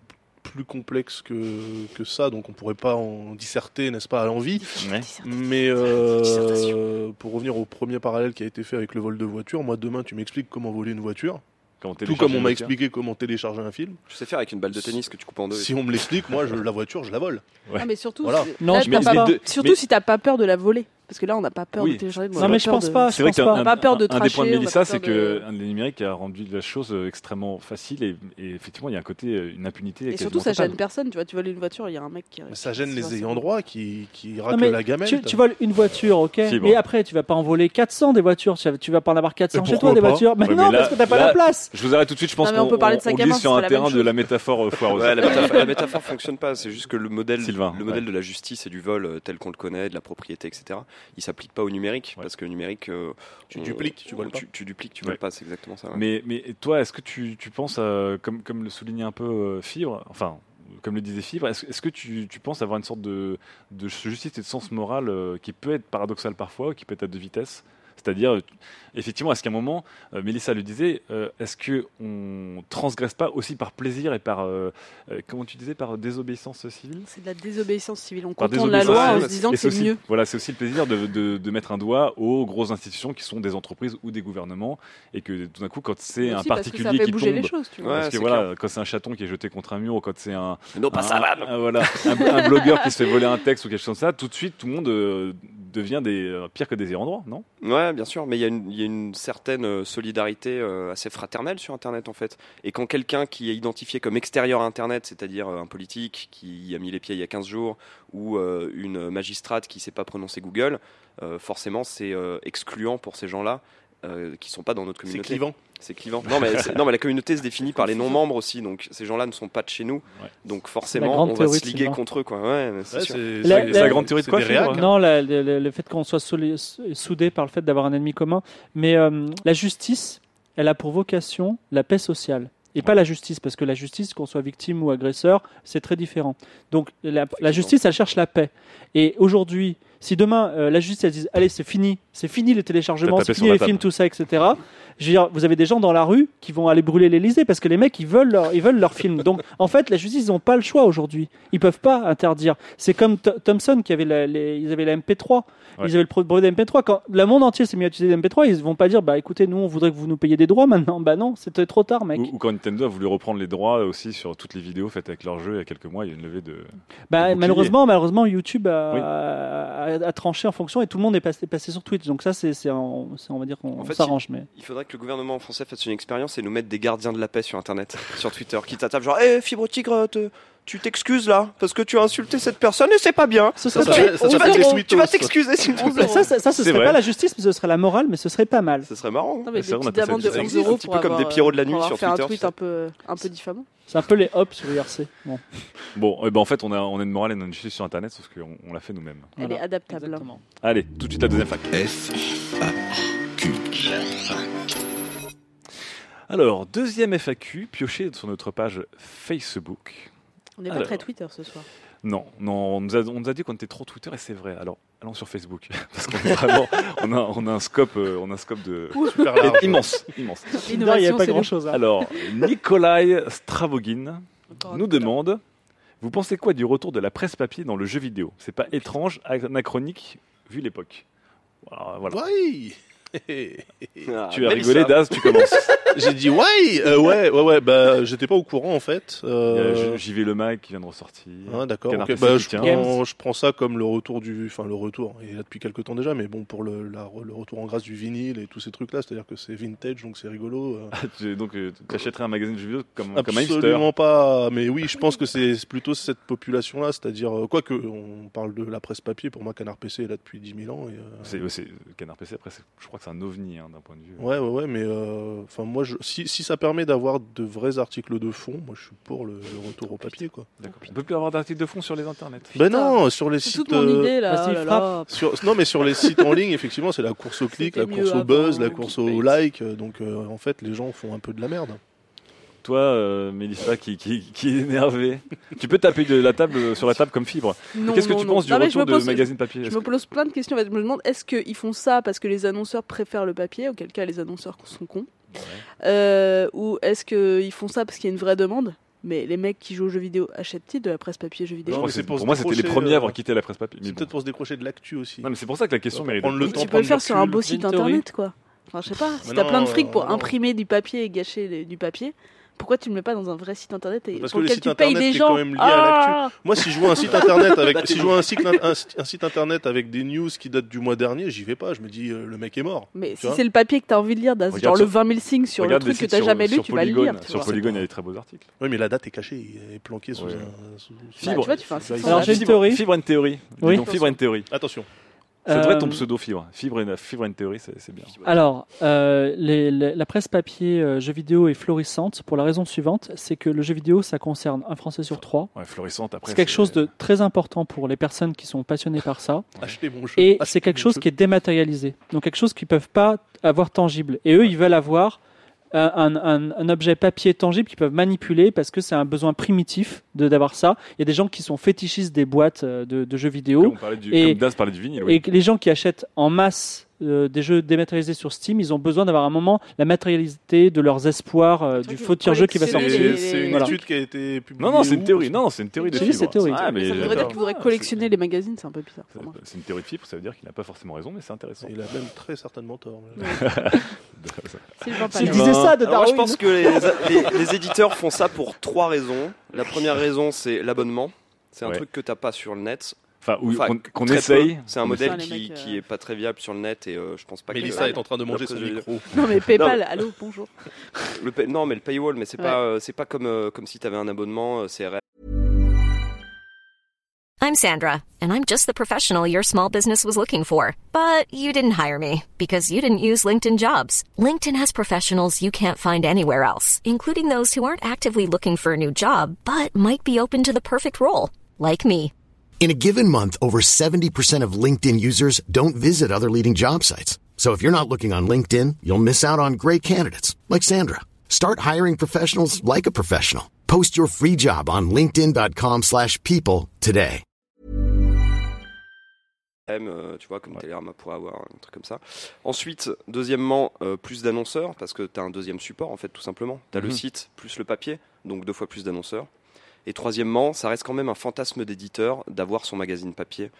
plus complexe que, que ça, donc on pourrait pas en disserter, n'est-ce pas, à l'envie. Ouais. Mais euh, pour revenir au premier parallèle qui a été fait avec le vol de voiture, moi demain tu m'expliques comment voler une voiture, tout comme on m'a expliqué comment télécharger un film. Je sais faire avec une balle de tennis que tu coupes en deux. Si on me l'explique, moi je, la voiture je la vole. Ouais. Ah, mais surtout, Voilà. Non, là, pas. de- surtout mais- si t'as pas peur de la voler. Parce que là, on n'a pas peur Oui. de télécharger. Non, mais je pense pas. C'est vrai qu'un pas. un- Pas peur de un des points de tracher, Mélissa, c'est que de- un des numériques a rendu la chose euh, extrêmement facile et, et effectivement, il y a un côté, euh, une impunité. Et surtout, ça totale. gêne personne. Tu vois, tu voles une voiture, il y a un mec qui. Mais ça gêne les ayants droit qui, qui raclent la gamelle. tu, tu voles une voiture, ok, mais après tu vas pas en voler 400 des voitures, tu vas, pas en avoir 400 Mais chez toi des voitures. Mais non, parce que t'as pas la place. Je vous arrête tout de suite, je pense qu'on peut parler de sac à glisse sur un terrain même de la métaphore euh, foireuse. La, métaphore, la métaphore fonctionne pas. C'est juste que le modèle, de la justice et du vol tel qu'on le connaît, de la propriété, etc. Il s'applique pas au numérique Ouais. parce que le numérique, euh, Tu on- dupliques, tu on- voles pas. Tu, tu dupliques, tu Ouais. voles pas. C'est exactement ça. ouais. Mais, mais toi, est-ce que tu, tu penses, comme, comme le soulignait un peu euh, Fibre, enfin, comme le disait Fibre, est-ce est-ce que tu, tu penses avoir une sorte de, de justice et de sens moral euh, qui peut être paradoxal parfois, qui peut être à deux vitesses? C'est-à-dire, effectivement, est-ce qu'à un moment, euh, Mélissa le disait, euh, est-ce que on transgresse pas aussi par plaisir et par, euh, euh, comment tu disais, par désobéissance civile? C'est de la désobéissance civile. On contourne la loi en se disant que c'est aussi- mieux. Voilà, c'est aussi le plaisir de, de- de mettre un doigt aux grosses institutions qui sont des entreprises ou des gouvernements, et que tout d'un coup, quand c'est un particulier qui bouger tombe, les choses, tu vois. Ouais, parce que voilà, quand c'est un chaton qui est jeté contre un mur, ou quand c'est un, Non, pas un- ça voilà, un, un blogueur qui se fait voler un texte ou quelque chose comme ça, tout de suite, tout le monde euh, devient des, euh, pire que des droit, non? Ouais, bien sûr, mais il y, a une- il y a une certaine euh, solidarité euh, assez fraternelle sur Internet en fait. Et quand quelqu'un qui est identifié comme extérieur à Internet, c'est-à-dire euh, un politique qui a mis les pieds il y a 15 jours, ou une magistrate qui ne sait pas prononcer Google, forcément c'est excluant pour ces gens-là. qui sont pas dans notre C'est communauté. clivant. C'est clivant. Non mais, non, mais la communauté se définit par les non-membres aussi, donc ces gens-là ne sont pas de chez nous. Ouais. Donc forcément, on va théorie se liguer contre eux. Quoi. Ouais, mais c'est Ouais, La- grande théorie de quoi, réacs. Non, la- le, fait qu'on soit soudés par le fait d'avoir un ennemi commun, mais euh, la justice, elle a pour vocation la paix sociale. Et pas la justice, parce que la justice, qu'on soit victime ou agresseur, c'est très différent. Donc la, la justice, elle cherche la paix. Et aujourd'hui, si demain euh, la justice, elle dit allez, c'est fini, c'est fini les téléchargements, T'as c'est fini les films, tout ça, etc. Je veux dire, vous avez des gens dans la rue qui vont aller brûler l'Elysée parce que les mecs, ils veulent leur, ils veulent leur film. Donc, en fait, la justice, ils n'ont pas le choix aujourd'hui. Ils peuvent pas interdire. C'est comme Th- Thomson qui avait la, les- ils avaient la MP3. Ouais. Ils avaient le brevet de MP3. Quand le monde entier s'est mis à utiliser les MP3, ils vont pas dire, bah écoutez, nous, on voudrait que vous nous payiez des droits maintenant. Bah non, c'était trop tard, mec. ou, ou quand Nintendo a voulu reprendre les droits aussi sur toutes les vidéos faites avec leur jeu il y a quelques mois, il y a une levée de. Bah, malheureusement, malheureusement, YouTube a, Oui. a- a tranché en fonction et tout le monde est passé, passé sur Twitch. Donc ça, c'est, on va dire qu'on En fait, s'arrange. Mais Il faudrait que le gouvernement français fasse une expérience et nous mette des gardiens de la paix sur Internet, sur Twitter, qui t'attapent genre, hé, fibre tigre, te- tu t'excuses là, parce que tu as insulté cette personne et c'est pas bien. ce Ça, serait ça pas- fait- ça tu, vas tu t'excuser s'il te plaît. ça, ça, ça, ce serait vrai. pas la justice, mais ce serait la morale, mais ce serait pas mal. Ce serait marrant. Non, mais C'est des vrai, on petites appelle ça amendes du de sexe. 11 euros Un petit peu comme des Pierrots de la pour nuit sur fait un Twitter, tweet un peu, un peu diffamant. C'est un peu les hops sur IRC. Bon, Bon, eh ben, en fait, on a, on a une morale et une justice sur Internet, sauf qu'on on l'a fait nous-mêmes. Elle Voilà. est adaptable. hein. exactement. Allez, tout de suite la deuxième fac. F, A, Q. Alors, deuxième FAQ, pioché sur notre page Facebook. On n'est pas très Twitter ce soir. Non, non, on nous a, on nous a dit qu'on était trop Twitter et c'est vrai. Alors, allons sur Facebook parce qu'on est vraiment, on a, on a un scope, euh, on a un scope de Super large. immense, immense. Tinder, il n'y a L'innovation, pas c'est grand nous. chose. Alors, Nikolai Stravogin nous demande Vous pensez quoi du retour de la presse papier dans le jeu vidéo? C'est pas étrange, anachronique, vu l'époque. Voilà. Oui. Ah, Tu as rigolé, Daz, tu commences. J'ai dit ouais, euh, ouais, ouais, ouais. Bah, j'étais pas au courant en fait. Il y a Euh, JV Le Mag qui vient de ressortir. Ah, d'accord. Canard ok. PC Bah, je, prends, je prends ça comme le retour du, enfin le retour. Il est là depuis quelques temps déjà, mais bon pour le, la- le retour en grâce du vinyle et tous ces trucs là, c'est-à-dire que c'est vintage, donc c'est rigolo. euh. Tu- Donc, euh, tu achèterais un magazine de jeux vidéo comme, comme un hipster. Absolument pas. Mais oui, je pense que c'est plutôt cette population-là, c'est-à-dire euh, quoi que on parle de la presse papier. Pour moi, Canard PC est là depuis 10 000 ans. Et, euh, C'est, Canard PC, après, c'est- je crois que c'est un ovni hein, d'un point de vue. Ouais, ouais, ouais, mais euh, enfin moi, je, si, si ça permet d'avoir de vrais articles de fond, moi je suis pour le, le retour au papier, quoi. D'accord. On peut plus avoir d'articles de fond sur les internets. Ben non, sur les C'est sites. toute mon euh, idée là. oh là. Sur, non, mais sur les sites en ligne, effectivement, c'est la course au clic, la course au buzz, avant, la le course au like. euh, Donc, euh, en fait, les gens font un peu de la merde. Toi, euh, Mélissa, qui, qui, qui est énervée, tu peux taper de la table sur la table comme fibre. Qu'est-ce que tu non. penses du Non, retour me de pose- magazine papier Je me pose plein de questions. Je me demande est-ce qu'ils font ça parce que les annonceurs préfèrent le papier, auquel cas les annonceurs sont cons, Euh, ou est-ce qu'ils font ça parce qu'il y a une vraie demande? Mais les mecs qui jouent aux jeux vidéo achètent-ils de la presse papier jeux Je vidéo? Non, pour moi, c'était les premiers à avoir euh, quitté la presse papier. C'est bon. peut-être pour se décrocher de l'actu aussi. Non, mais c'est pour ça que la question mérite. le temps, Tu peux le faire sur un beau site internet, quoi. Enfin, je sais pas. Si t'as plein de fric pour imprimer du papier et gâcher les- du papier, pourquoi tu le mets pas dans un vrai site internet et Parce pour que le lequel site tu payes internet, des t'es gens quand même lié à l'actu. Ah Moi, si je vois un site internet avec, si je vois un site, un, un site internet avec des news qui datent du mois dernier, j'y vais pas. Je me dis, euh, le mec est mort. Mais Tu si c'est le papier que t'as envie de lire, genre le sur- 20 000 signes sur le Regarde des truc que t'as jamais lu, tu vas le lire. tu Sur. Polygon, il y a des très beaux articles. Oui, mais la date est cachée, il est planqué sous Bah, Fibre. tu tu Alors, j'ai une théorie. Fibre. Dis donc, Fibre and Theory. Attention. Ça devrait être ton Euh, pseudo Fibre. Fibre and, Fibre and Theory, c'est c'est bien. Alors, euh, les- les- la presse papier euh, jeux vidéo est florissante pour la raison suivante, c'est que le jeu vidéo, ça concerne un Français sur trois. Ouais, florissante après. C'est quelque chose de très important pour les personnes qui sont passionnées par ça. Achetez mon jeu. Et c'est quelque chose jeu. qui est dématérialisé. Donc quelque chose qu'ils peuvent pas avoir tangible. Et eux, ils veulent avoir un, un- objet papier tangible qu'ils peuvent manipuler parce que c'est un besoin primitif de d'avoir ça. Il y a des gens qui sont fétichistes des boîtes euh, de, de jeux vidéo. On parlait du, Et- comme Daz parlait du vinyle. oui. Et que les gens qui achètent en masse euh, des jeux dématérialisés sur Steam, ils ont besoin d'avoir un moment la matérialité de leurs espoirs euh, du vont jeu qui va sortir. C'est une Voilà. étude qui a été publiée. Non, non, c'est une théorie. Non, c'est une théorie de Fibre. théorie. Ah, mais Ça voudrait dire qu'il voudrait collectionner les magazines, c'est un peu bizarre c'est- une théorie de Fibre, ça veut dire qu'il n'a pas forcément raison, mais c'est intéressant. Il a même très certainement tort. Palais. disais ça de moi, je Darwin. pense que les, les- les éditeurs font ça pour trois raisons. La première raison, c'est l'abonnement. C'est un Ouais. truc que t'as pas sur le net. Enfin, ou- Enfin, qu'on très essaye. C'est un modèle qui, mecs, euh, qui est pas très viable sur le net et euh, je pense pas que Mélissa est en train de manger son micro. Non mais PayPal, allô, bonjour. le pay- non mais le paywall mais c'est Ouais. pas euh, c'est pas comme euh, comme si t'avais un abonnement euh, CRM I'm Sandra, and I'm just the professional your small business was looking for. But you didn't hire me because you didn't use LinkedIn jobs. LinkedIn has professionals you can't find anywhere else, including those who aren't actively looking for a new job but might be open to the perfect role, like me. In a given month, over 70% of LinkedIn users don't visit other leading job sites. So if you're not looking on LinkedIn, you'll miss out on great candidates like Sandra. Start hiring professionals like a professional. Post your free job on linkedin.com/people slash people today. euh, tu vois comme Télérama pourrait avoir un truc comme ça. Ensuite, deuxièmement, euh, plus d'annonceurs parce que t'as un deuxième support en fait tout simplement. T'as le Mhm. site plus le papier, donc deux fois plus d'annonceurs. Et troisièmement, ça reste quand même un fantasme d'éditeur d'avoir son magazine papier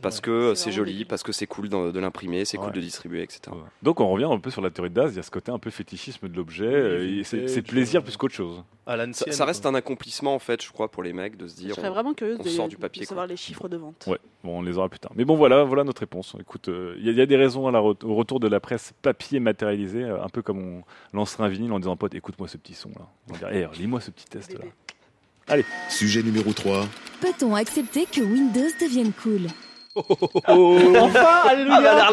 parce que euh, C'est joli, parce que c'est cool de, de l'imprimer, c'est Ouais. cool de distribuer, etc. Ouais. Donc on revient un peu sur la théorie de Daz, il y a ce côté un peu fétichisme de l'objet, euh, c'est plaisir euh, plus qu'autre chose. À Ça, reste un accomplissement en fait, je crois, pour les mecs de se Je dire. serais vraiment curieuse on de, sort du de papier, savoir les chiffres de vente. Ouais, bon, on les aura plus tard. Mais bon, voilà, voilà notre réponse. Écoute, euh, il y, a- il y a des raisons à la re- au retour de la presse papier matérialisé, euh, un peu comme on lancerait un vinyle en disant pote, écoute-moi ce petit son là. On dirait, hey, lis-moi ce petit test là. Sujet numéro 3. Peut-on accepter que Windows devienne cool Enfin, alléluia.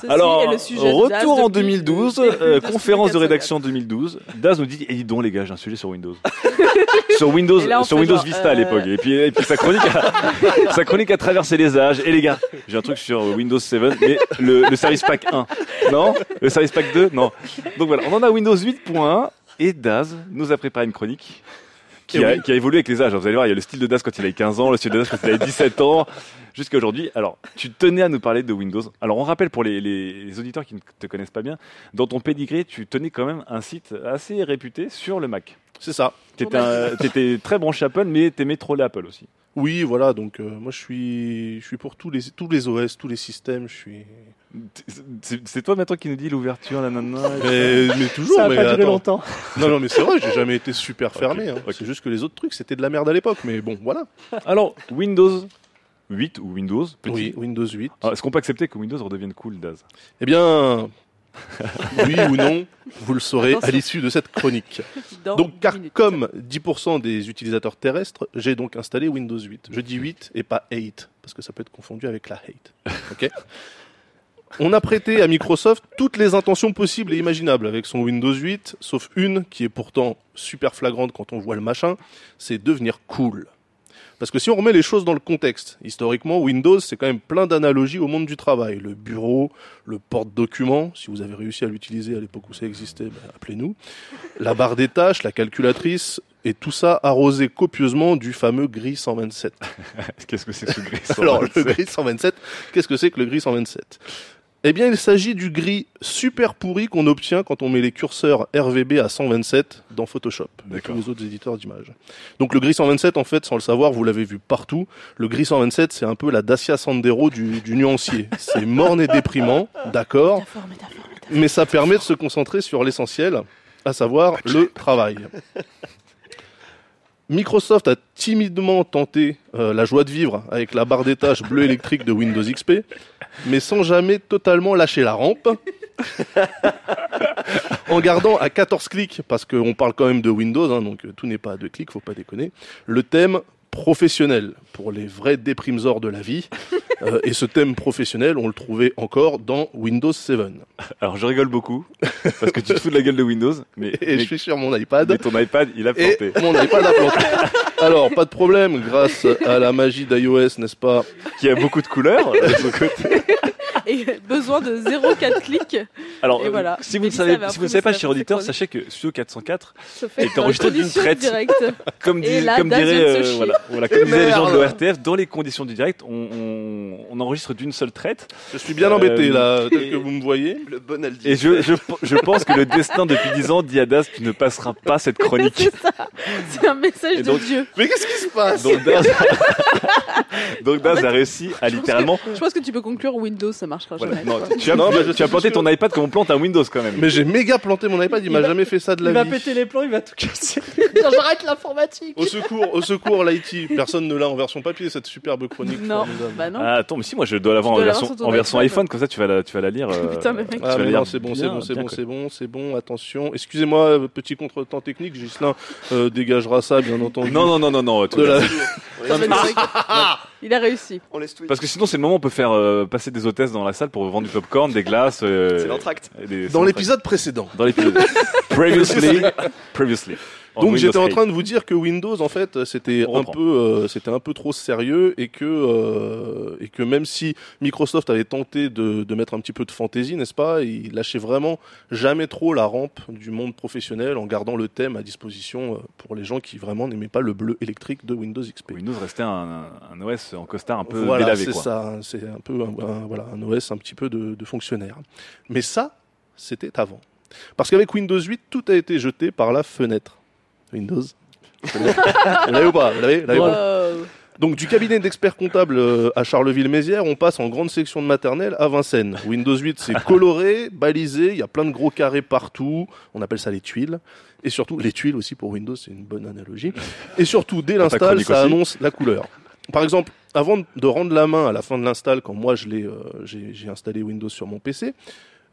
Ceci Alors, est le sujet de Daz retour en depuis- 2012, depuis euh, de conférence de 404. rédaction 2012. Daz nous dit, et dis donc les gars, j'ai un sujet sur Windows. sur Windows, là, sur Windows genre, Vista à euh, l'époque. Et puis, et puis sa chronique, a, sa chronique a traversé les âges. Et les gars, j'ai un truc sur Windows 7, mais le, le Service Pack 1, non? Le Service Pack 2, non. Donc voilà, on en a Windows 8.1 et Daz nous a préparé une chronique. Qui a, oui. qui a évolué avec les âges. Vous allez voir, il y a le style de Daz quand il avait 15 ans, le style de Daz quand il avait 17 ans, jusqu'à aujourd'hui. Alors, tu tenais à nous parler de Windows. Alors, on rappelle pour les, les- les auditeurs qui ne te connaissent pas bien, dans ton pédigré, tu tenais quand même un site assez réputé sur le Mac. C'est ça. Tu étais, très branché Apple, mais t'aimais trop l'Apple aussi. Oui, voilà, donc euh, moi je suis, je suis pour tous les, tous les OS, tous les systèmes, je suis... C'est toi maintenant qui nous dis l'ouverture, la nana. Mais, mais toujours, Ça a mais pas duré attends. longtemps. Non, non, mais c'est vrai, j'ai jamais été super fermé. hein. C'est juste que les autres trucs, c'était de la merde à l'époque, mais bon, voilà. Alors, Windows 8 ou Windows petit. Oui, Windows 8. Ah, Est-ce qu'on peut accepter que Windows redevienne cool, Daz? Eh bien, oui ou non, vous le saurez à l'issue de cette chronique. Dans Donc, car comme 10% des utilisateurs terrestres, j'ai donc installé Windows 8. Je dis 8 et pas 8, parce que ça peut être confondu avec la hate. Ok? On a prêté à Microsoft toutes les intentions possibles et imaginables avec son Windows 8, sauf une qui est pourtant super flagrante quand on voit le machin, c'est devenir cool. Parce que si on remet les choses dans le contexte, historiquement, Windows, c'est quand même plein d'analogies au monde du travail. Le bureau, le porte-document, si vous avez réussi à l'utiliser à l'époque où ça existait, ben, appelez-nous. La barre des tâches, la calculatrice, et tout ça arrosé copieusement du fameux gris 127. Qu'est-ce que c'est ce gris Alors, le gris 127, qu'est-ce que c'est que le gris 127 Eh bien, il s'agit du gris super pourri qu'on obtient quand on met les curseurs RVB à 127 dans Photoshop, et tous les autres éditeurs d'images. Donc, le gris 127, en fait, sans le savoir, vous l'avez vu partout. Le gris 127, c'est un peu la Dacia Sandero du, du nuancier. C'est morne et déprimant, d'accord, mais ça permet de se concentrer sur l'essentiel, à savoir le travail. Microsoft a timidement tenté euh, la joie de vivre avec la barre des tâches bleue électrique de Windows XP, mais sans jamais totalement lâcher la rampe. en gardant à 14 clics, parce qu'on parle quand même de Windows, hein, donc euh, tout n'est pas à deux clics, faut pas déconner, le thème professionnel pour les vrais déprimesors de la vie. Euh, et ce thème professionnel, on le trouvait encore dans Windows 7. Alors, je rigole beaucoup parce que tu te fous de la gueule de Windows, mais, Et mais- je suis sur mon iPad. mais ton iPad, il a Et planté. mon iPad a planté. Alors, pas de problème, grâce à la magie d'iOS, n'est-ce pas Qui a beaucoup de couleurs de son côté. Et besoin de 0,4 clics. Alors, Et voilà. si vous ne savez, avait si vous ne appris savez pas, cher auditeur, sachez que Studio 404, Se fait est enregistré d'une traite. comme, Et dis- là, comme dirait, euh, chier. voilà, voilà, comme disaient les gens de l'ORTF, dans les conditions du direct, on, on, on enregistre d'une seule traite. Je suis bien Euh, embêté, là, tel et- que vous me voyez. Le bon Aldi. Et je, je, je pense que le destin depuis 10 ans dit à Daz, tu ne passeras pas cette chronique. C'est ça. C'est un message donc- de Dieu. Mais qu'est-ce qui se passe? Donc Daz, a réussi à littéralement. Je pense que tu peux conclure Windows, ça marchera Voilà. jamais. Non, quoi. tu as, Non, mais je tu as suis planté ton iPad comme on plante un Windows quand même. Mais j'ai méga planté mon iPad, il, Il m'a va- jamais fait ça de la Il va vie. péter les plombs, il va tout casser. J'arrête l'informatique. Au secours, au secours, l'IT. Personne ne l'a en version papier, cette superbe chronique. Non, bah non. Ah, attends, mais si, moi je dois l'avoir en version, en version iPhone. comme ça tu vas la, tu vas la lire. euh, Putain, mais mec. tu Ah vas mais la lire non, c'est bon, c'est bon, c'est bon, c'est bon, c'est bon, attention. Excusez-moi, euh, petit contretemps technique, Gislin euh, dégagera ça, bien entendu. Non, non, non, non, non. Il a réussi. On laisse tout. Parce que sinon, c'est le moment où on peut faire euh, passer des hôtesses dans la salle pour vendre du popcorn, des glaces. euh, C'est l'entracte. Dans l'épisode précédent. Dans l'épisode. previously. previously. Donc j'étais en train de vous dire que Windows en fait c'était un peu euh, c'était un peu trop sérieux et que euh, et que même si Microsoft avait tenté de, de mettre un petit peu de fantaisie n'est-ce pas il lâchait vraiment jamais trop la rampe du monde professionnel en gardant le thème à disposition euh, pour les gens qui vraiment n'aimaient pas le bleu électrique de Windows XP. Windows restait un, un OS en costard un peu Voilà, délavé. c'est ça, hein, c'est un peu un, un- voilà, un OS un petit peu de, de fonctionnaire. Mais ça, c'était avant. Parce qu'avec Windows 8, tout a été jeté par la fenêtre. Windows Vous l'avez ou pas Vous l'avez Vous l'avez pas Wow. Donc du cabinet d'experts comptables euh, à Charleville-Mézières, on passe en grande section de maternelle à Vincennes. Windows 8, c'est coloré, balisé, il y a plein de gros carrés partout. On appelle ça les tuiles. Et surtout, les tuiles aussi pour Windows, c'est une bonne analogie. Et surtout, dès l'install, ça aussi. annonce la couleur. Par exemple, avant de rendre la main à la fin de l'install, quand moi je l'ai, euh, j'ai j'ai installé Windows sur mon PC,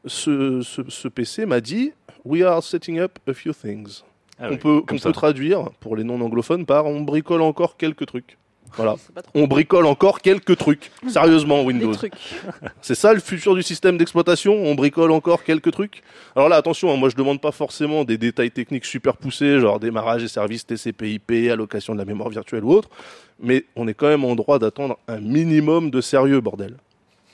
ce, ce, ce PC m'a dit We are setting up a few things. Ah on oui, peut, comme on ça. peut traduire pour les non anglophones par on bricole encore quelques trucs. Voilà. On bricole encore quelques trucs. Sérieusement, Windows. trucs. C'est ça le futur du système d'exploitation? On bricole encore quelques trucs? Alors là, attention, hein, moi je demande pas forcément des détails techniques super poussés, genre démarrage et services TCP/IP, allocation de la mémoire virtuelle ou autre, mais on est quand même en droit d'attendre un minimum de sérieux, bordel.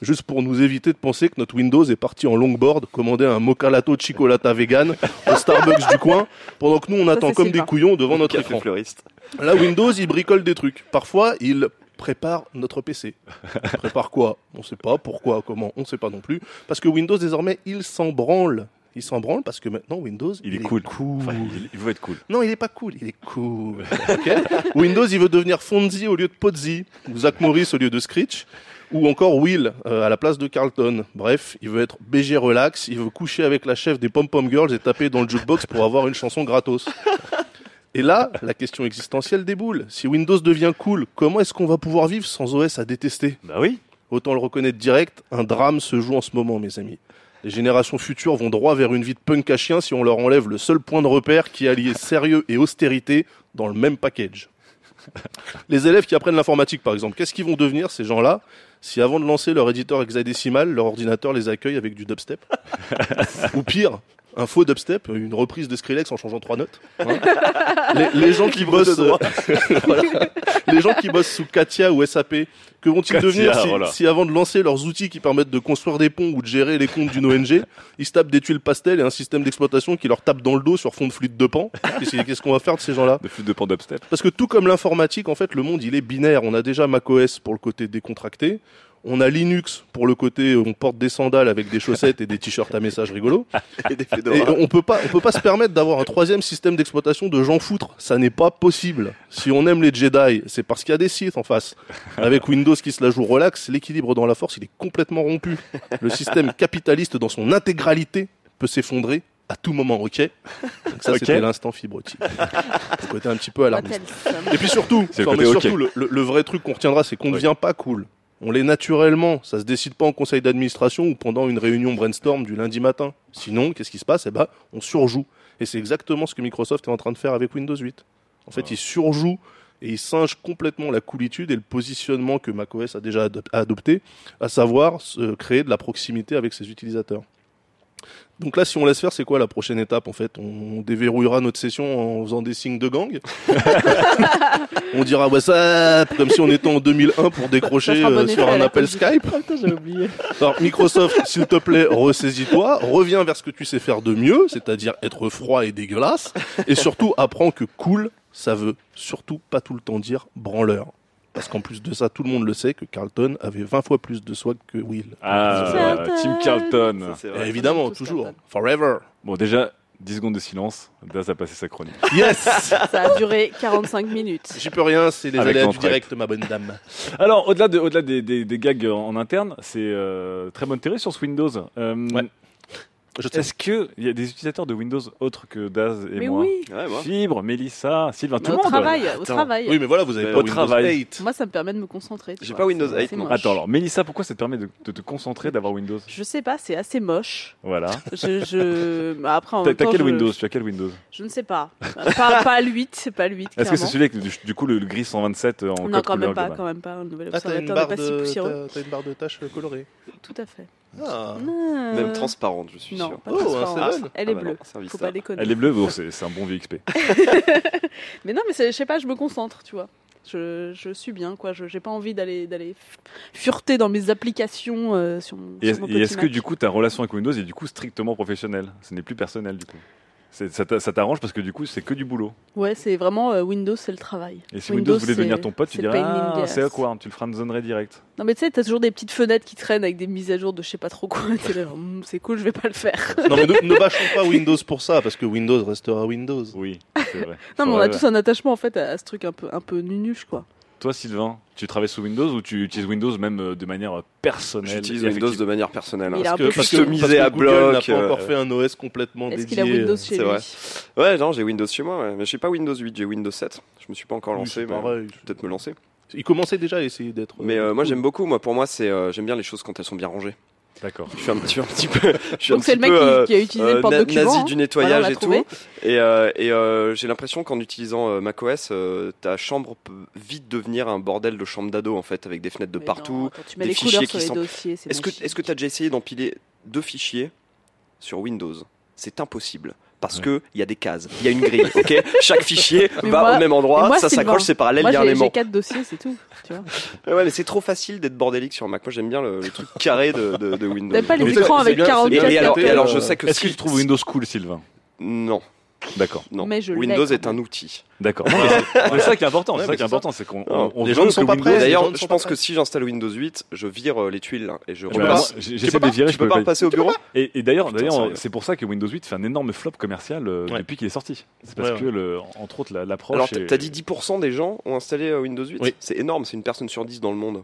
Juste pour nous éviter de penser que notre Windows est parti en longboard, commander un mocha latte chocolata vegan au Starbucks du coin, pendant que nous on attend comme des couillons devant notre écran. fleuriste. Là, Windows, il bricole des trucs. Parfois, il prépare notre PC. Il prépare quoi? On ne sait pas. Pourquoi? Comment? On ne sait pas non plus. Parce que Windows, désormais, il s'en branle. il s'en branle parce que maintenant Windows, Il est cool. Enfin, il, veut être cool. Non, il est pas cool, il est cool. Windows, il veut devenir Fonzie au lieu de Pozzi, ou Zach Morris au lieu de Screech, ou encore Will euh, à la place de Carlton. Bref, il veut être BG relax, il veut coucher avec la chef des Pom Pom Girls et taper dans le jukebox pour avoir une chanson gratos. Et là, la question existentielle déboule. Si Windows devient cool, comment est-ce qu'on va pouvoir vivre sans OS à détester? Bah oui. Autant le reconnaître direct, un drame se joue en ce moment, mes amis. Les générations futures vont droit vers une vie de punk à chien si on leur enlève le seul point de repère qui alliait sérieux et austérité dans le même package. Les élèves qui apprennent l'informatique, par exemple, qu'est-ce qu'ils vont devenir, ces gens-là, si avant de lancer leur éditeur hexadécimal, leur ordinateur les accueille avec du dubstep. Ou pire, un faux dubstep, une reprise de Skrillex en changeant trois notes. hein. les, les gens qui bossent, voilà. les gens qui bossent sous Katia ou SAP, que vont-ils devenir si, voilà. si avant de lancer leurs outils qui permettent de construire des ponts ou de gérer les comptes d'une ONG, ils se tapent des tuiles pastel et un système d'exploitation qui leur tape dans le dos sur fond de flûte de pan Qu'est-ce qu'est-ce qu'on va faire de ces gens-là? De flûte de pan dubstep. Parce que tout comme l'informatique, en fait, le monde, il est binaire. On a déjà macOS pour le côté décontracté. On a Linux pour le côté on porte des sandales avec des chaussettes et des t-shirts à messages rigolos. Et des Et on peut pas, on peut pas se permettre d'avoir un troisième système d'exploitation de gens foutres. Ça n'est pas possible. Si on aime les Jedi, c'est parce qu'il y a des Sith en face. Avec Windows qui se la joue relax, l'équilibre dans la force, il est complètement rompu. Le système capitaliste dans son intégralité peut s'effondrer à tout moment, ok? Donc ça, c'était l'instant fibrotique. Le côté un petit peu alarmiste. Et puis surtout, mais surtout le, le- le vrai truc qu'on retiendra, c'est qu'on ne Oui. devient pas cool. On l'est naturellement. Ça se décide pas en conseil d'administration ou pendant une réunion brainstorm du lundi matin. Sinon, qu'est-ce qui se passe? Eh ben, on surjoue. Et c'est exactement ce que Microsoft est en train de faire avec Windows 8. En fait, ils surjouent et ils singent complètement la coolitude et le positionnement que macOS a déjà adop- adopté, à savoir se créer de la proximité avec ses utilisateurs. Donc là, si on laisse faire, c'est quoi la prochaine étape en fait? On déverrouillera notre session en faisant des signes de gang? on dira WhatsApp comme si on était en 2001 pour décrocher bon euh, sur un appel. Skype. J'avais oublié. Alors Microsoft, s'il te plaît, ressaisis-toi, reviens vers ce que tu sais faire de mieux, c'est-à-dire être froid et dégueulasse, et surtout apprends que cool, ça veut surtout pas tout le temps dire branleur. Parce qu'en plus de ça, tout le monde le sait que Carlton avait 20 fois plus de swag que Will. Ah, Carlton. Team Carlton. Ça, vrai. évidemment, toujours. Carlton. Forever. Bon, déjà, 10 secondes de silence. Daz a passé sa chronique. Yes Ça a duré 45 minutes. J'y peux rien, c'est les Avec aléas du direct, ma bonne dame. Alors, au-delà de, au-delà des, des, des gags en, en interne, c'est euh, très bonne télé sur ce Windows. Euh, Ouais. Est-ce qu'il y a des utilisateurs de Windows autres que Daz et Mais moi oui, Ouais. Fibre, Mélissa, Sylvain, tout le monde. travail, au travail. Oui, mais voilà, vous avez Euh, pas au Windows travail. 8. Moi, ça me permet de me concentrer. J'ai pas Windows C'est 8, assez moi. moche. Attends, alors, Mélissa, pourquoi ça te permet de, de te concentrer d'avoir Windows? Je sais pas, c'est assez moche. Voilà. Je, je... bah, Après, en T'as quel je... Windows? Tu as quel Windows? Je ne sais pas. Pas, pas le 8, c'est pas le 8. Est-ce que c'est celui avec du, du coup le, le gris 127 en Non, code quand couleur même pas, quand même pas. Le nouvel Ah, observateur n'est pas si poussiéreux. t'as- t'as une barre de tâches colorée. Tout à fait. Ah. Ah. Même transparente, je suis Non, sûr. pas Oh, transparente. Elle Ah est bah bleue. non, Faut pas déconner. Elle est bleue, bon, c'est un bon VXP. Mais non, mais je sais pas, je me concentre, tu vois. Je, je suis bien, quoi. Je j'ai pas envie d'aller d'aller fureter dans mes applications euh, sur mon, Et, est-ce que du coup ta relation avec Windows est du coup strictement professionnelle? Ce n'est plus personnel du coup. C'est- Ça t'a- ça t'arrange parce que du coup c'est que du boulot. Ouais, c'est vraiment euh, Windows, c'est le travail. Et si Windows, voulait devenir ton pote, tu dirais ah, c'est awkward, tu le friendzonerais direct. Non, mais tu sais, t'as toujours des petites fenêtres qui traînent avec des mises à jour de je sais pas trop quoi. Hum, c'est cool, je vais pas le faire. Non, mais ne, ne bâchons pas Windows pour ça, parce que Windows restera Windows. Oui, c'est vrai. Non, mais on a tous un attachement en fait à, à ce truc un peu, un peu nunuche, quoi. Toi Sylvain, tu travailles sous Windows ou tu utilises Windows même euh, de manière euh, personnelle J'utilise Windows de manière personnelle. Mais hein. il a un que- peu parce que- customisé parce que à Google bloc, n'a pas euh, encore fait un OS complètement Est-ce dédié. qu'il a Windows euh, chez c'est lui vrai. Ouais, non, j'ai Windows chez moi, ouais. mais j'ai pas Windows 8, j'ai Windows 7. Je me suis pas encore lancé, mais pareil. je vais peut-être me lancer. Il commençait déjà à essayer d'être. Mais euh, euh, moi j'aime beaucoup, moi pour moi c'est euh, j'aime bien les choses quand elles sont bien rangées. D'accord. Je suis un, petit peu, je suis un Donc c'est le mec peu, qui- euh, qui, a utilisé euh, le porte-document. nazi hein. du nettoyage et trouvé. tout. Et, euh, et euh, j'ai l'impression qu'en utilisant euh, macOS, euh, ta chambre peut vite devenir un bordel de chambre d'ado en fait, avec des fenêtres de Mais partout. non, attends, tu mets des les fichiers sur qui les sont- Est-ce que est-ce que tu as déjà essayé d'empiler deux fichiers sur Windows? C'est impossible. Parce Ouais. que il y a des cases, il y a une grille, ok? Chaque fichier Mais va moi- au même endroit, moi, ça s'accroche, c'est parallèle, il y a un j'ai- j'ai quatre dossiers, c'est tout. Tu vois. Ouais, mais c'est trop facile d'être bordélique sur Mac. Moi, j'aime bien le, le truc carré de, de, de Windows. T'aimes pas les écrans avec bien- c'est 44 Et alors, et Euh, alors, je sais que Est-ce si- que tu trouves Windows cool Sylvain? Non. D'accord. Non, Mais je Windows est un outil. D'accord. C'est ça qui est important. Ouais, C'est ça qui est important, c'est qu'on les gens ne sont pas Windows- prêts. D'ailleurs, je pense que si j'installe Windows 8, je vire euh, les tuiles là, et je Eh remets- ben, J'essaie pas- de les virer, je peux pas pas. repasser au bureau Et, d'ailleurs, c'est pour ça que Windows 8 fait un énorme flop commercial euh, depuis qu'il est sorti. C'est parce que, entre autres, la- l'approche. Alors, t'as dit 10% des gens ont installé euh, Windows 8 Oui. C'est énorme, c'est une personne sur 10 dans le monde.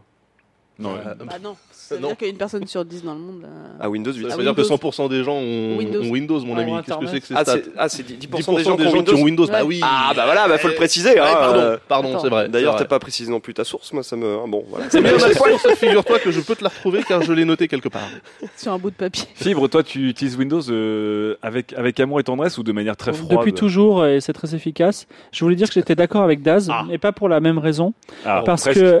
Non, Euh, Bah non. Ça veut Non. dire qu'une personne sur 10 dans le monde. euh, Ah, Windows 8. Ça Ah, veut dire que Windows. 100% des gens ont Windows. ont Windows, mon Ah, ami. Qu'est-ce que c'est que ces Ah, stats c'est ah, c'est 10%, 10% des gens qui ont Windows. qui ont Windows. Bah oui. Ah, bah voilà, bah faut le préciser. Ouais, hein, pardon, euh, pardon, c'est vrai. D'ailleurs, c'est t'as pas précisé non plus ta source, moi ça me. ah, Bon, voilà. Mais ma source, figure-toi que je peux te la retrouver car je l'ai noté quelque part. Sur un bout de papier. Fibre, toi, tu utilises Windows euh, avec, avec amour et tendresse ou de manière très froide? Depuis toujours, et c'est très efficace. Je voulais dire que j'étais d'accord avec Daz, Ah. mais pas pour la même raison. Ah, parce que-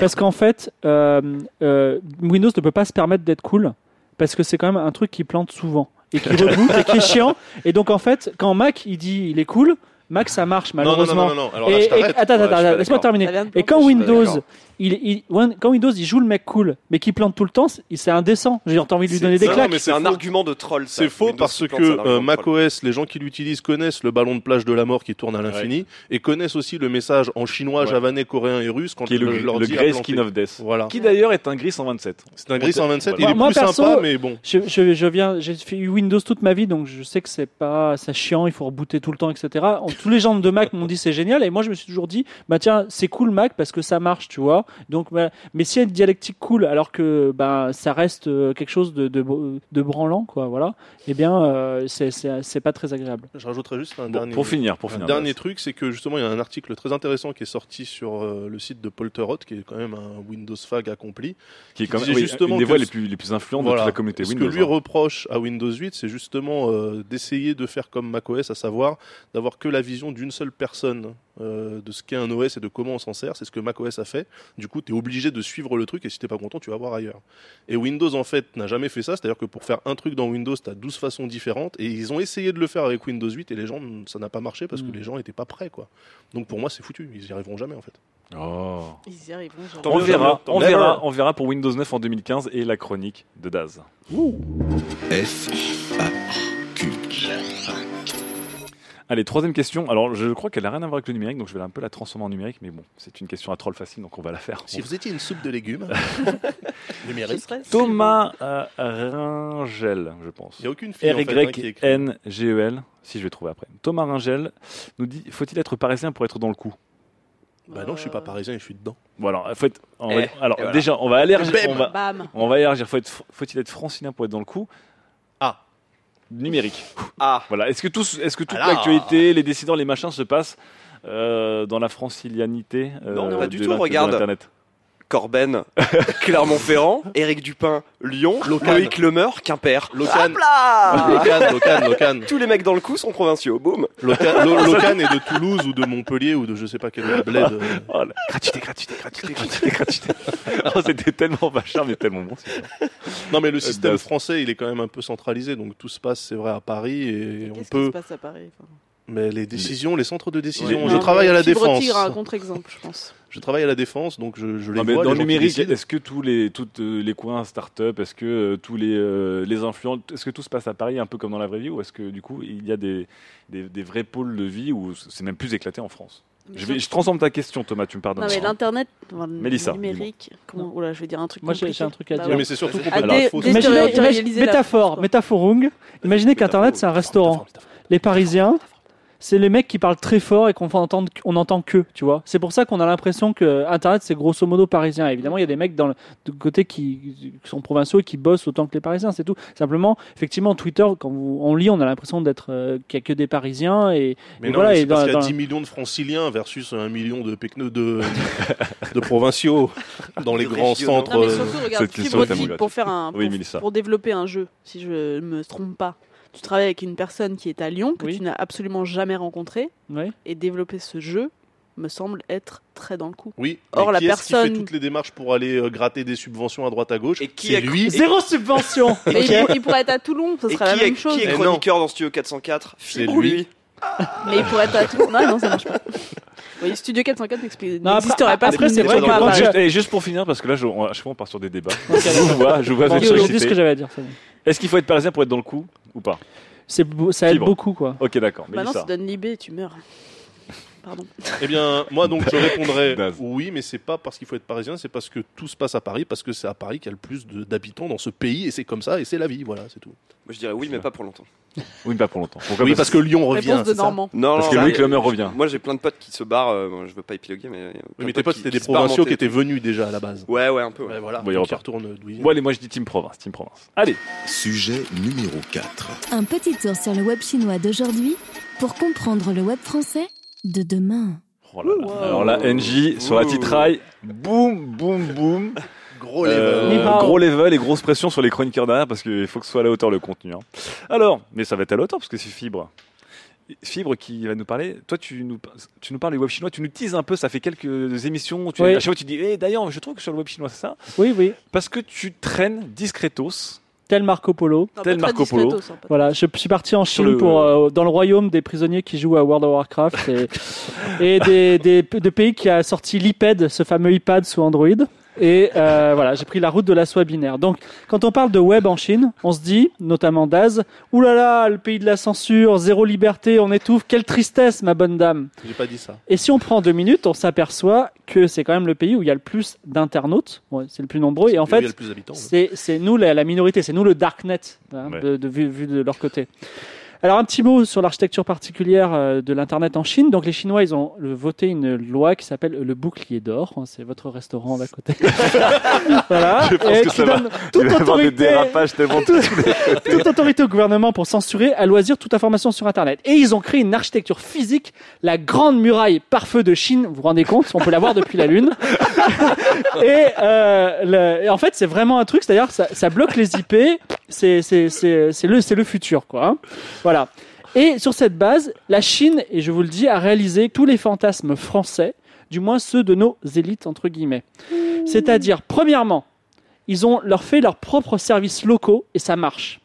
parce qu'en fait, euh, euh, Windows ne peut pas se permettre d'être cool, parce que c'est quand même un truc qui plante souvent, et qui reboot, et qui est chiant. Et donc en fait, quand Mac, il dit il est cool, Mac, ça marche Non, non, non, malheureusement. non, non, non. Alors là, Et- je t'arrête. attends, Ouais, attends, je suis attends, pas laisse-moi d'accord. terminer. Et quand je suis pas Windows, d'accord. il, il- quand Windows, il joue le mec cool, mais qui plante tout le temps, c'est c'est indécent. J'ai envie de lui C'est- donner des non, claques. mais c'est c'est un faux. argument de troll. ça. C'est faux Windows parce que c'est un argument euh, de troll. macOS, les gens qui l'utilisent connaissent le ballon de plage de la mort qui tourne à l'infini et connaissent aussi le message en chinois, Ouais. javanais, coréen et russe quand Qui est le, le, le, a Grey planté. Skin of Death. Voilà. Qui d'ailleurs est un gris 127. C'est un gris 127, il Moi- est moi, plus perso, sympa, mais bon. Je, je, je viens, j'ai fait eu Windows toute ma vie, donc je sais que c'est pas, ça chiant, il faut rebooter tout le temps, etc. En- Tous les gens de Mac m'ont dit c'est génial, et moi je me suis toujours dit, bah tiens, c'est cool Mac parce que ça marche, tu vois. Donc, bah, mais s'il y a une dialectique cool, alors que bah, ça reste euh, quelque chose de, de, de branlant, quoi, voilà, eh bien, euh, c'est- pas très agréable. Je rajouterais juste un Bon, dernier. pour finir, pour Un finir. dernier truc, c'est que justement, il y a un article très intéressant qui est sorti sur euh, le site de Polterot, qui est quand même un Windows Fag accompli. qui est quand même oui, justement une des voix ce- les plus, les plus influentes Voilà. de toute la communauté Ce Windows. que lui hein. reproche à Windows 8, c'est justement euh, d'essayer de faire comme macOS, à savoir d'avoir que la vision d'une seule personne euh, de ce qu'est un OS et de comment on s'en sert. C'est ce que macOS a fait. Du coup, tu es obligé de suivre le truc et si t'es pas content, tu vas voir ailleurs. Et Windows, en fait, n'a jamais fait ça. C'est-à-dire que pour faire un truc dans Windows, tu as 12 façons différentes et ils ont essayé de le faire avec Windows 8 et les gens, ça n'a pas marché parce que les gens étaient pas prêts, quoi. Donc pour moi, c'est foutu. Ils y arriveront jamais, en fait. Oh. Ils y arriveront. genre. On verra, on verra, on verra pour Windows 9 en 2015 et la chronique de Daz. F, A, Q. Allez, troisième question. Alors, je crois qu'elle n'a rien à voir avec le numérique, donc je vais un peu la transformer en numérique, mais bon, c'est une question à troll facile, donc on va la faire. Si vous étiez une soupe de légumes, numérique, Thomas euh, Ringel, je pense. il n'y a aucune fille hein. R-Y-N-G-E-L, si je vais trouver après. Thomas Ringel nous dit Faut-il être parisien pour être dans le coup? Bah non, je suis pas parisien et je suis dedans. Bon, alors, faut être- on va- Eh, alors voilà. déjà, on va. Bam On va, Bam. on va élargir. Faut être- Faut-il être francilien pour être dans le coup? Numérique. Ah, Voilà. Est-ce que, tous, est-ce que toute Alors. l'actualité, les décideurs, les machins se passent euh, dans la francilianité euh, Non, pas du de tout, regarde. Corben, Clermont-Ferrand, Éric Dupin, Lyon, Locan. Loïc Lemeur, Quimper. Locan. Hop là Locan, Locan, Locan. Tous les mecs dans le coup sont provinciaux. Boum. Locan, Lo- Locan est de Toulouse ou de Montpellier ou de je sais pas quel bled. euh. Oh, la- gratuité, gratuité, gratuité, gratuité, gratuité. Oh, C'était tellement vachard, mais tellement bon. c'est. Non mais le système Daz. français il est quand même un peu centralisé donc tout se passe c'est vrai à Paris et on Qu'est-ce qui se peut passe à Paris enfin? Mais les décisions les centres de décision Ouais. je Non, travaille à la Fibre défense. Tigre un contre-exemple, je pense. je travaille à la défense donc je, je les Non, mais vois dans le numérique, est-ce que tous les, toutes euh, les coins start-up, est-ce que euh, tous les, euh, les influents, est-ce que tout se passe à Paris un peu comme dans la vraie vie ou est-ce que du coup il y a des, des, des vrais pôles de vie où c'est même plus éclaté en France? Je, vais, je transforme ta question, Thomas, tu me pardonnes. Non mais l'internet, enfin, le Mélissa, numérique, comment Oula, je vais dire un truc Moi, j'ai- un truc à Bah dire. Mais c'est surtout faux dé- Imaginez, la métaphore, métaphorung. Imaginez qu'Internet c'est un restaurant. Les Parisiens, c'est les mecs qui parlent très fort et qu'on entend, on entend que, tu vois. C'est pour ça qu'on a l'impression que Internet c'est grosso modo parisien. Évidemment, il y a des mecs dans le de côté qui, qui sont provinciaux et qui bossent autant que les Parisiens, c'est tout. Simplement, effectivement, Twitter, quand vous, on lit, on a l'impression d'être euh, qu'il n'y a que des Parisiens et, mais et non voilà. mais et parce dans- qu'il y a dans- 10 millions de franciliens versus un million de pecno de de provinciaux dans les grands régionaux. centres Non mais euh, surtout, regarde, cette question pour faire un, pour, pour développer un jeu, si je me trompe pas, tu travailles avec une personne qui est à Lyon que Oui. tu n'as absolument jamais rencontrée et développer ce jeu me semble être très dans le coup. oui Or, mais la est-ce qui personne- fait toutes les démarches pour aller euh, gratter des subventions à droite à gauche Et qui c'est a- lui Zéro subvention. Mais il, pour- il pourrait être à Toulon, ce Et serait la est, même chose. qui est chroniqueur dans Studio 404 C'est lui. Mais il pourrait être à Toulon. Non, non, ça marche pas. Oui, Studio 404 n'explique- Non, après- n'existerait pas. après, si c'est vrai que quand Juste, et juste pour finir, parce que là, je, on- à chaque fois, on part sur des débats. Je vous vois, je vous vois Bon, vous je dis ce que j'avais à dire. Est-ce qu'il faut être parisien pour être dans le coup ou pas? C'est ça aide Fibre. beaucoup quoi. Ok, d'accord. Bah non, Mélissa. ça donne Libé, tu meurs. Pardon. Eh bien, moi donc je répondrais oui, mais c'est pas parce qu'il faut être parisien, c'est parce que tout se passe à Paris, parce que c'est à Paris qu'il y a le plus d'habitants dans ce pays, et c'est comme ça, et c'est la vie, voilà, c'est tout. Moi je dirais oui, mais pas pour longtemps. Oui, pas pour longtemps. Pourquoi Oui, parce que Lyon revient. Réponse de ça Normand. Non, Parce que Louis Clemer revient. Moi j'ai plein de potes qui se barrent, euh, bon, je veux pas épiloguer, mais. plein Oui, mais tes potes qui- c'était qui des provinciaux qui étaient venus déjà à la base. Ouais, ouais, un peu. ouais. Ouais, voilà. Bon, ils retournent d'où ils viennent. Bon, allez, moi je dis Team Province. Team Province. Allez. Sujet numéro 4. Un petit tour sur le web chinois d'aujourd'hui pour comprendre le web français de demain. Oh là là. Alors là, NJ sur la titraille, boum, boum, boum. Gros Euh, Ni hao. gros level et grosse pression sur les chroniqueurs derrière parce qu'il faut que ce soit à la hauteur le contenu. hein. Alors, mais ça va être à la hauteur parce que c'est Fibre. Fibre qui va nous parler. Toi, tu nous, tu nous parles du web chinois, tu nous teases un peu. Ça fait quelques émissions. Tu, Oui. À chaque fois, tu dis Eh, d'ailleurs, je trouve que sur le web chinois, c'est ça? Oui, oui. Parce que tu traînes discretos. Tel Marco Polo. Non, Tel Marco Polo. discretos, hein, Voilà, je suis parti en Chine le- pour euh, dans le royaume des prisonniers qui jouent à World of Warcraft et, et des, des, de pays qui a sorti l'iPad, ce fameux iPad sous Android. Et euh, voilà, j'ai pris la route de la soie binaire. Donc, quand on parle de web en Chine, on se dit, notamment Daz, oulala, le pays de la censure, zéro liberté, on étouffe, quelle tristesse, ma bonne dame. J'ai pas dit ça. Et si on prend deux minutes, on s'aperçoit que c'est quand même le pays où il y a le plus d'internautes. Ouais, c'est le plus nombreux. Et en fait, c'est c'est nous la, la minorité, c'est nous le darknet, hein, Ouais. de, de- vu, vu de leur côté. Alors un petit mot sur l'architecture particulière euh, de l'internet en Chine. Donc les Chinois, ils ont euh, voté une loi qui s'appelle le bouclier d'or. hein, C'est votre restaurant d'à côté. voilà. Je pense Et que qui ça va- donne toute des autorité, toute au gouvernement pour censurer à loisir toute information sur Internet. Et ils ont créé une architecture physique, la grande muraille par feu de Chine. Vous vous rendez compte On peut la voir depuis la Lune. et, euh, le- et en fait, c'est vraiment un truc, c'est-à-dire ça, ça bloque les IP. C'est le, le futur, quoi. hein. Voilà. Et sur cette base, la Chine, et je vous le dis, a réalisé tous les fantasmes français, du moins ceux de nos élites, entre guillemets. C'est-à-dire, premièrement, ils ont leur fait leurs propres services locaux et ça marche.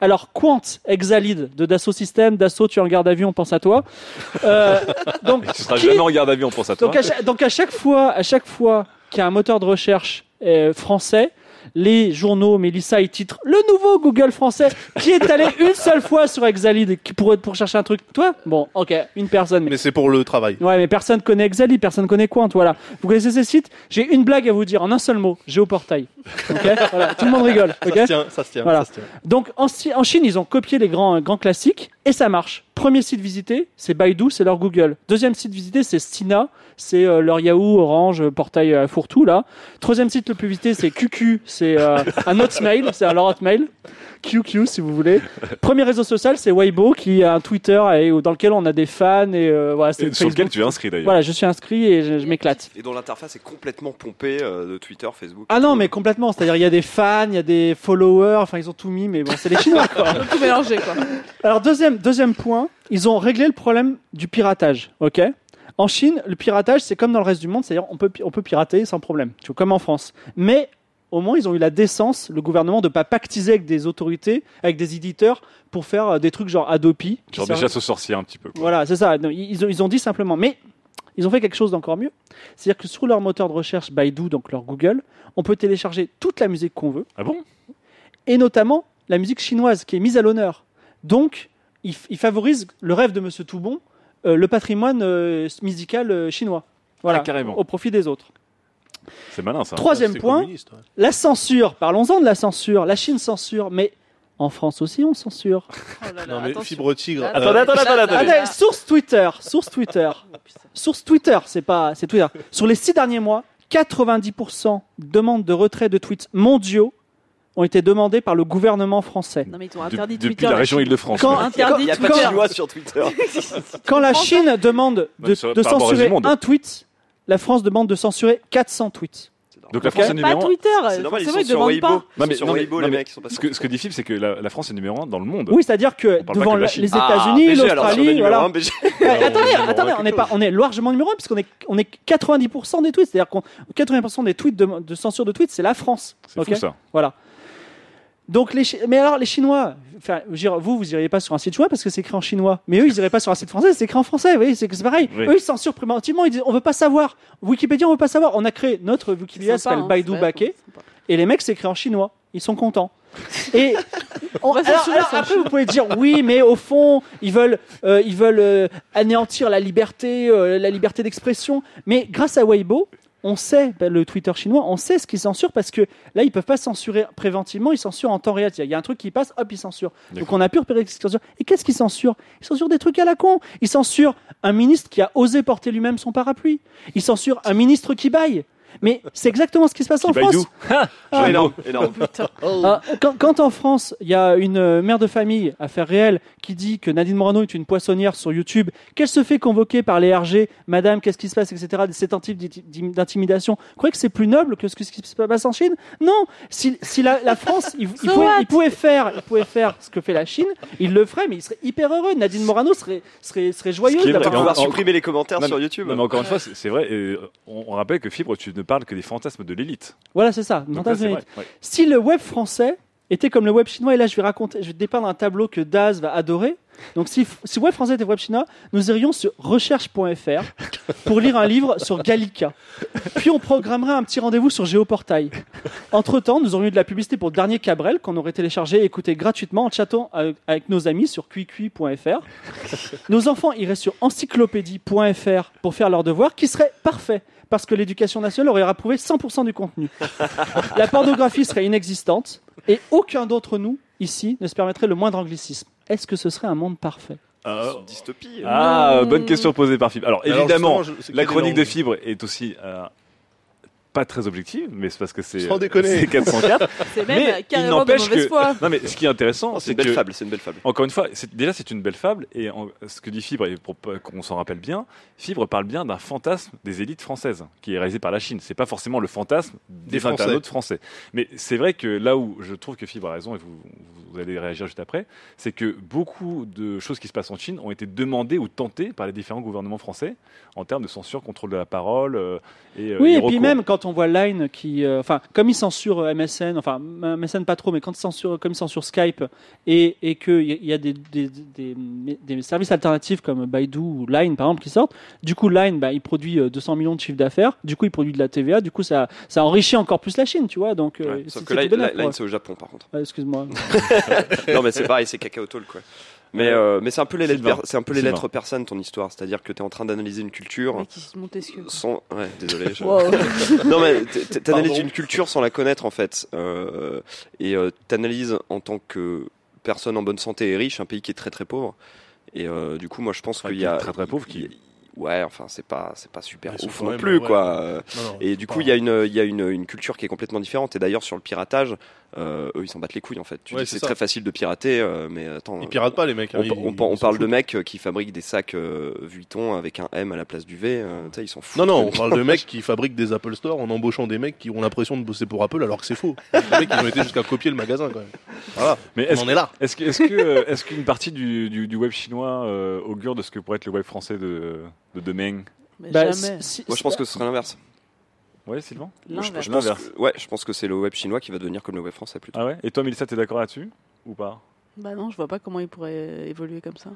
Alors, Quant, Exalid de Dassault Systèmes, Dassault, tu es en garde à vue, on pense à toi. Euh, donc, Tu seras qui- jamais en garde à vue, on pense à toi. donc à, chaque, donc à chaque fois, à chaque fois qu'il y a un moteur de recherche euh, français, les journaux, Mélissa, ils titrent le nouveau Google français qui est allé une seule fois sur Exalid qui pour, pour chercher un truc. Toi? Bon, ok, une personne. Mais... Mais c'est pour le travail. Ouais, mais personne connaît Exalid, personne connaît Quant, voilà. Vous connaissez ces sites? J'ai une blague à vous dire en un seul mot, géoportail. Ok? Voilà, tout le monde rigole. Ça se tient, ça se tient. Voilà. ça se tient. donc en, en Chine, ils ont copié les grands, grands classiques et ça marche. Premier site visité, c'est Baidu, c'est leur Google. Deuxième site visité, c'est Stina, c'est euh, leur Yahoo, Orange, euh, portail fourre-tout là. Troisième site le plus visité, c'est QQ, c'est euh, un Hotmail, c'est leur Hotmail. QQ si vous voulez. Premier réseau social, c'est Weibo qui a un Twitter et, dans lequel on a des fans et euh, voilà, Et Sur lequel tu es inscrit d'ailleurs. Voilà, je suis inscrit et je, je m'éclate. Et dont l'interface est complètement pompée euh, de Twitter, Facebook. Ah non, mais complètement. C'est-à-dire, il y a des fans, il y a des followers. Enfin, ils ont tout mis, mais bon, c'est les Chinois, quoi. Tout mélanger, quoi. Alors deuxième deuxième point, ils ont réglé le problème du piratage, ok? En Chine, le piratage c'est comme dans le reste du monde, c'est-à-dire on peut on peut pirater sans problème, tu vois, comme en France. Mais au moins ils ont eu la décence, le gouvernement, de pas pactiser avec des autorités, avec des éditeurs pour faire euh, des trucs genre Adobe. qui Genre servent- déjà ce sorcier un petit peu. quoi. Voilà, c'est ça. Ils ont, ils ont dit simplement, mais ils ont fait quelque chose d'encore mieux. C'est-à-dire que sur leur moteur de recherche Baidu, donc leur Google, on peut télécharger toute la musique qu'on veut Ah bon? Et notamment la musique chinoise qui est mise à l'honneur. Donc, il, favorise le rêve de Monsieur Toubon, euh, le patrimoine euh, musical euh, chinois. Voilà, Ah, carrément. au profit des autres. C'est malin ça. Troisième point, ouais. la censure. Parlons-en de la censure. La Chine censure, mais en France aussi on censure. Oh là là, Non mais attention. fibre tigre. Attendez, euh, attendez, attendez, attendez. Attendez, source Twitter, source Twitter, source Twitter, c'est pas, c'est Twitter. Sur les six derniers mois, 90% de demandes de retrait de tweets mondiaux ont été demandées par le gouvernement français. Non, mais ils ont De- interdit depuis Twitter. la région Île-de-France. Quand- ouais. Il n'y a pas de chinois sur Twitter. Quand la Chine demande de, censurer un tweet, la France demande de censurer 400 tweets. Donc la. France est Pas numéro 1. Twitter. C'est normal, ils sont sur Weibo. pas. Non, mais- sont sur non, mais- Weibo, non, les mecs. Ils sont pas Ce que, ce que dit Phil, c'est que la, la France est numéro 1 dans le monde. Oui, c'est-à-dire que pas devant les Ah, États-Unis, est l'Australie, voilà. Eh, attendez, attendez, on est pas, chose. on est largement numéro 1 puisqu'on est, on est 90% des tweets, c'est-à-dire qu'on 80% des tweets de, de censure de tweets, c'est la France. C'est ça. Voilà. Donc les Chi- mais alors les Chinois, enfin, je veux dire, vous vous iriez pas sur un site chinois parce que c'est écrit en chinois, mais eux ils iraient pas sur un site français, c'est écrit en français, vous voyez, c'est c'est pareil. Oui. Eux ils censurent préventivement, ils disent on veut pas savoir. Wikipédia on veut pas savoir. On a créé notre Wikipédia C'est sympa, s'appelle hein, Baidu c'est Baké sympa. et les mecs c'est écrit en chinois, ils sont contents. Et on- va alors, censurer alors, ça, après, vous pouvez dire oui, mais au fond, ils veulent, euh, ils veulent euh, anéantir la liberté, euh, la liberté d'expression. Mais grâce à Weibo, on sait, ben, le Twitter chinois, on sait ce qu'ils censurent parce que là, ils peuvent pas censurer préventivement, ils censurent en temps réel. Il y a- un truc qui passe, hop, ils censurent. Donc on a pu repérer qu'ils censurent. Et qu'est-ce qu'ils censurent? Ils censurent des trucs à la con. Ils censurent un ministre qui a osé porter lui-même son parapluie. Ils censurent un ministre qui baille. Mais c'est exactement ce qui se passe en France. d'où Ah, énorme, énorme. ah, quand, quand en France, il y a une euh, mère de famille, affaire réelle, qui dit que Nadine Morano est une poissonnière sur YouTube, qu'elle se fait convoquer par les RG, Madame, qu'est-ce qui se passe, etc., ces tentatives d'iti- d'im- d'intimidation, vous croyez que c'est plus noble que ce qui se passe en Chine? Non Si, si la, la France, il, il So pouvait, what? il pouvait faire, il pouvait faire ce que fait la Chine, il le ferait, mais il serait hyper heureux. Nadine Morano serait, serait, serait joyeuse d'avoir pouvoir supprimer les commentaires Non, sur YouTube. Non, mais encore une fois, c'est c'est vrai. euh, on, on rappelle que Fibre, tu ne parles que des fantasmes de l'élite. Voilà, c'est ça. Donc fantasme là, c'est élite. vrai, ouais. Si le web français était comme le web chinois, et là je vais raconter, je vais dépeindre un tableau que Daz va adorer. Donc si, si web français était web chinois, nous irions sur recherche.fr pour lire un livre sur Gallica. Puis on programmerait un petit rendez-vous sur Géoportail. Entre temps, nous aurions eu de la publicité pour le dernier Cabrel qu'on aurait téléchargé et écouté gratuitement en chatant avec, avec nos amis sur cuicui.fr. Nos enfants iraient sur encyclopédie.fr pour faire leurs devoirs, qui serait parfait parce que l'éducation nationale aurait approuvé 100% du contenu. La pornographie serait inexistante et aucun d'entre nous, ici, ne se permettrait le moindre anglicisme. Est-ce que ce serait un monde parfait? Ah, C'est une dystopie. Ah, Non. bonne question posée par Fibre. Alors, Alors, évidemment, je- la chronique de Fibre est aussi euh, pas très objective, mais c'est parce que c'est Sans déconner. c'est 404. C'est mais même il carrément de n'empêche mauvaise que foi. non mais ce qui est intéressant, C'est c'est une belle que fable, c'est une belle fable. encore une fois, c'est- déjà c'est une belle fable et en- ce que dit Fibre, et pour pas qu'on s'en rappelle bien, Fibre parle bien d'un fantasme des élites françaises qui est réalisé par la Chine. C'est pas forcément le fantasme des, Des Français. internautes français. Mais c'est vrai que là où je trouve que Fibre a raison et vous, vous allez réagir juste après, c'est que beaucoup de choses qui se passent en Chine ont été demandées ou tentées par les différents gouvernements français en termes de censure, contrôle de la parole euh, et euh, Oui, et puis même quand on voit Line qui, euh, enfin, comme ils censurent euh, MSN, enfin MSN pas trop, mais quand ils censurent, comme ils censurent Skype et et que il y a- il des, des, des, des services alternatifs comme Baidu ou Line par exemple qui sortent, du coup Line, bah, il produit euh, 200 millions de chiffre d'affaires, du coup il produit de la TVA, du coup ça ça enrichit encore plus la Chine, tu vois, donc euh, Ouais, Sauf que quoi. c'est au Japon par contre. Ah, Excuse-moi. non mais c'est pareil, c'est cacao talk quoi. Mais, euh, mais c'est un peu les lettres, c'est un peu les lettres personnes ton histoire, c'est-à-dire que tu es en train d'analyser une culture se Montesquieu. sans ouais, désolé. je- Wow. non mais t'analyses une culture sans la connaître en fait, euh, et euh, t'analyses en tant que personne en bonne santé et riche un pays qui est très très pauvre. Et euh, du coup, moi je pense Ouais, qu'il qui y est a très, très pauvre, qui- Ouais, enfin c'est pas c'est pas super ouf non même, plus ouais. quoi. Non, non, Et du coup, il y a une il y a une, une culture qui est complètement différente. Et d'ailleurs sur le piratage, eux ils s'en battent les couilles en fait. Tu Ouais, dis c'est très facile de pirater, euh, mais attends. Ils piratent pas les mecs. hein, On, ils- on- ils on s'en parle de mecs qui fabriquent des sacs euh, Vuitton avec un M à la place du V. euh, tu sais, ils s'en foutent. Non, non, on parle de mecs qui fabriquent des Apple Store en embauchant des mecs qui ont l'impression de bosser pour Apple alors que c'est faux. Les mecs, ils ont été jusqu'à copier le magasin quand même. Voilà, Mais on en est là. Est-ce que, est-ce que, euh, est-ce qu'une partie du, du, du web chinois euh, augure de ce que pourrait être le web français de, de demain? Mais Bah, jamais. si- si- Moi, je pense que ce serait l'inverse. Ouais, Sylvain Moi, je, pense que, ouais, je pense que c'est le web chinois qui va devenir comme le web français plutôt. Ah ouais? Et toi, Mélissa, t'es d'accord là-dessus? Ou pas? Bah non, je vois pas comment il pourrait évoluer comme ça.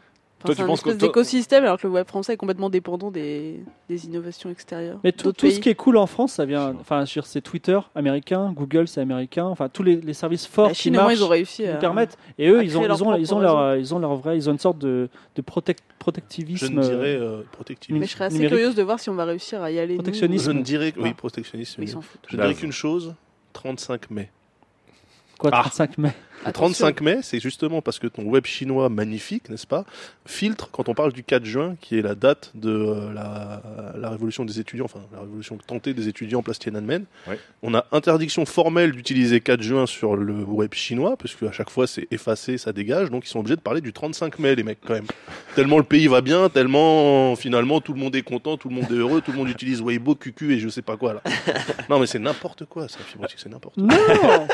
Enfin, tu c'est un penses que espèce toi- d'écosystème alors que le web français est complètement dépendant des, des innovations extérieures. Mais tout, ce qui est cool en France, ça vient, enfin, c'est Twitter américain, Google c'est américain, enfin tous les, les services forts La qui marchent, ils ont réussi qui à nous permettent. Et eux, ils ont, leur ils ont, ils ont propre leur, ils ont leur vrai, ils ont une sorte de, de protec- Je protectivisme. ne dirais euh, protectivisme. Mais je serais assez numérique. curieuse de voir si on va réussir à y aller. nous, Protectionnisme. Je ne dirais Ah. oui, protectionnisme. Ils. Je dirais qu'une chose 35 mai. Quoi, Ah. 35 mai? Le 35 mai, c'est justement parce que ton web chinois magnifique, n'est-ce pas, filtre quand on parle du 4 juin, qui est la date de euh, la, la révolution des étudiants, enfin la révolution tentée des étudiants place Tiananmen. On a interdiction formelle d'utiliser 4 juin sur le web chinois, parce qu'à chaque fois c'est effacé, ça dégage, donc ils sont obligés de parler du 35 mai, les mecs, quand même. tellement le pays va bien, tellement finalement tout le monde est content, tout le monde est heureux, tout le monde utilise Weibo, QQ et je sais pas quoi là. non mais c'est n'importe quoi, ça, c'est n'importe quoi. Non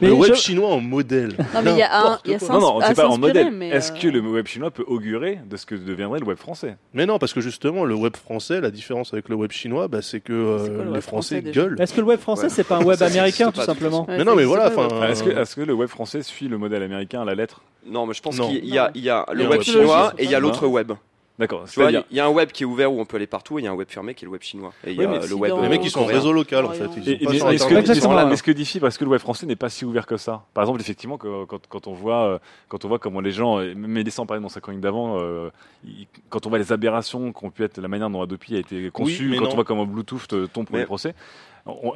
Mais le web je- chinois en modèle. Non, mais il y a un- y a Non, non, pas en modèle. Est-ce euh, que le web chinois peut augurer de ce que deviendrait le web français? Mais non, parce que justement, le web français, la différence avec le web chinois, bah, c'est que euh, quoi le les Français français, gueulent. Est-ce que le web français Ouais. c'est pas un web américain tout simplement mais non, mais voilà, ouais. Est-ce que, le web français suit le modèle américain à la lettre? Non, mais je pense qu'il y a, il y a le web chinois et il y a l'autre web. D'accord. Tu vois, C'est-à-dire, il y a un web qui est ouvert où on peut aller partout, et il y a un web fermé qui est le web chinois. Et il y a le web. dans- Les mecs, ils sont en réseau local, en fait. Orient. Ils sont Et, pas mais, sur mais ce que, que Phi, parce que le web français n'est pas si ouvert que ça. Par exemple, effectivement, que- quand, quand on voit, euh, quand on voit comment les gens, mais laissant parler dans sa chronique d'avant, euh, quand on voit les aberrations qu'ont pu être la manière dont Adopi a été conçu, quand non. on voit comment Bluetooth euh, tombe pour les procès,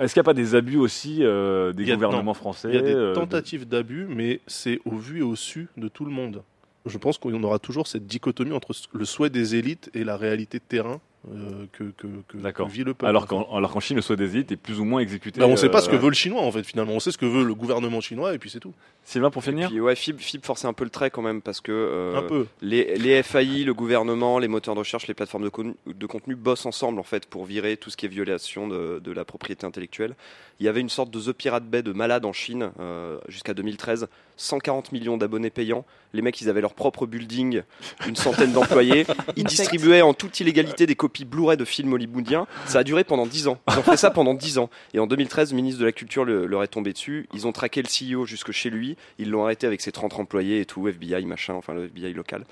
est-ce qu'il n'y a pas des abus aussi euh, des a- gouvernements non. français Il y a des euh, de- tentatives d'abus, mais c'est au vu et au su de tout le monde. Je pense qu'on aura toujours cette dichotomie entre le souhait des élites et la réalité de terrain euh, que, que, que, D'accord. que vit le peuple. Alors qu'en Chine, le souhait des élites est plus ou moins exécuté. Bah, on ne sait pas ce que euh, veut le chinois en fait finalement. On sait ce que veut le gouvernement chinois et puis c'est tout. Sylvain, pour finir puis, ouais, Fib, Fib forçait un peu le trait quand même parce que euh, Un peu. les, les FAI, le gouvernement, les moteurs de recherche, les plateformes de, con- de contenu bossent ensemble en fait pour virer tout ce qui est violation de, de la propriété intellectuelle. Il y avait une sorte de The Pirate Bay de malade en Chine euh, jusqu'à 2013, 140 millions d'abonnés payants. Les mecs, ils avaient leur propre building, une centaine d'employés. Ils distribuaient en toute illégalité des copies Blu-ray de films hollywoodiens. Ça a duré pendant 10 ans. Ils ont fait ça pendant 10 ans. Et en 2013, le ministre de la Culture le- leur est tombé dessus. Ils ont traqué le CEO jusque chez lui. Ils l'ont arrêté avec ses 30 employés et tout, FBI, machin, enfin le FBI local.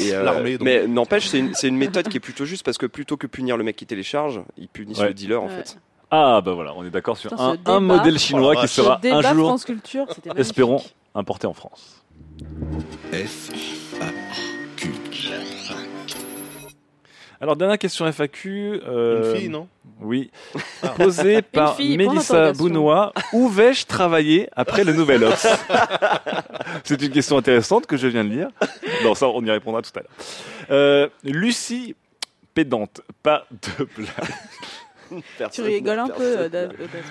Et, euh, L'armée, donc. Mais n'empêche, c'est une, c'est une méthode qui est plutôt juste parce que plutôt que punir le mec qui télécharge, ils punissent Ouais. le dealer en Ouais. fait. Ah, bah voilà, on est d'accord sur Putain, un, ce débat. un modèle chinois qui sera débat un jour, France Culture, espérons, importé en France. F, A, Q. Alors, dernière question FAQ. euh, Une fille, non? Oui. Posée par fille, Mélissa. Bounois. Où vais-je travailler après le nouvel Ops C'est une question intéressante que je viens de lire. Non, ça, on y répondra tout à l'heure. Euh, Lucie Pédante, pas de blague. Tu rigoles un peu.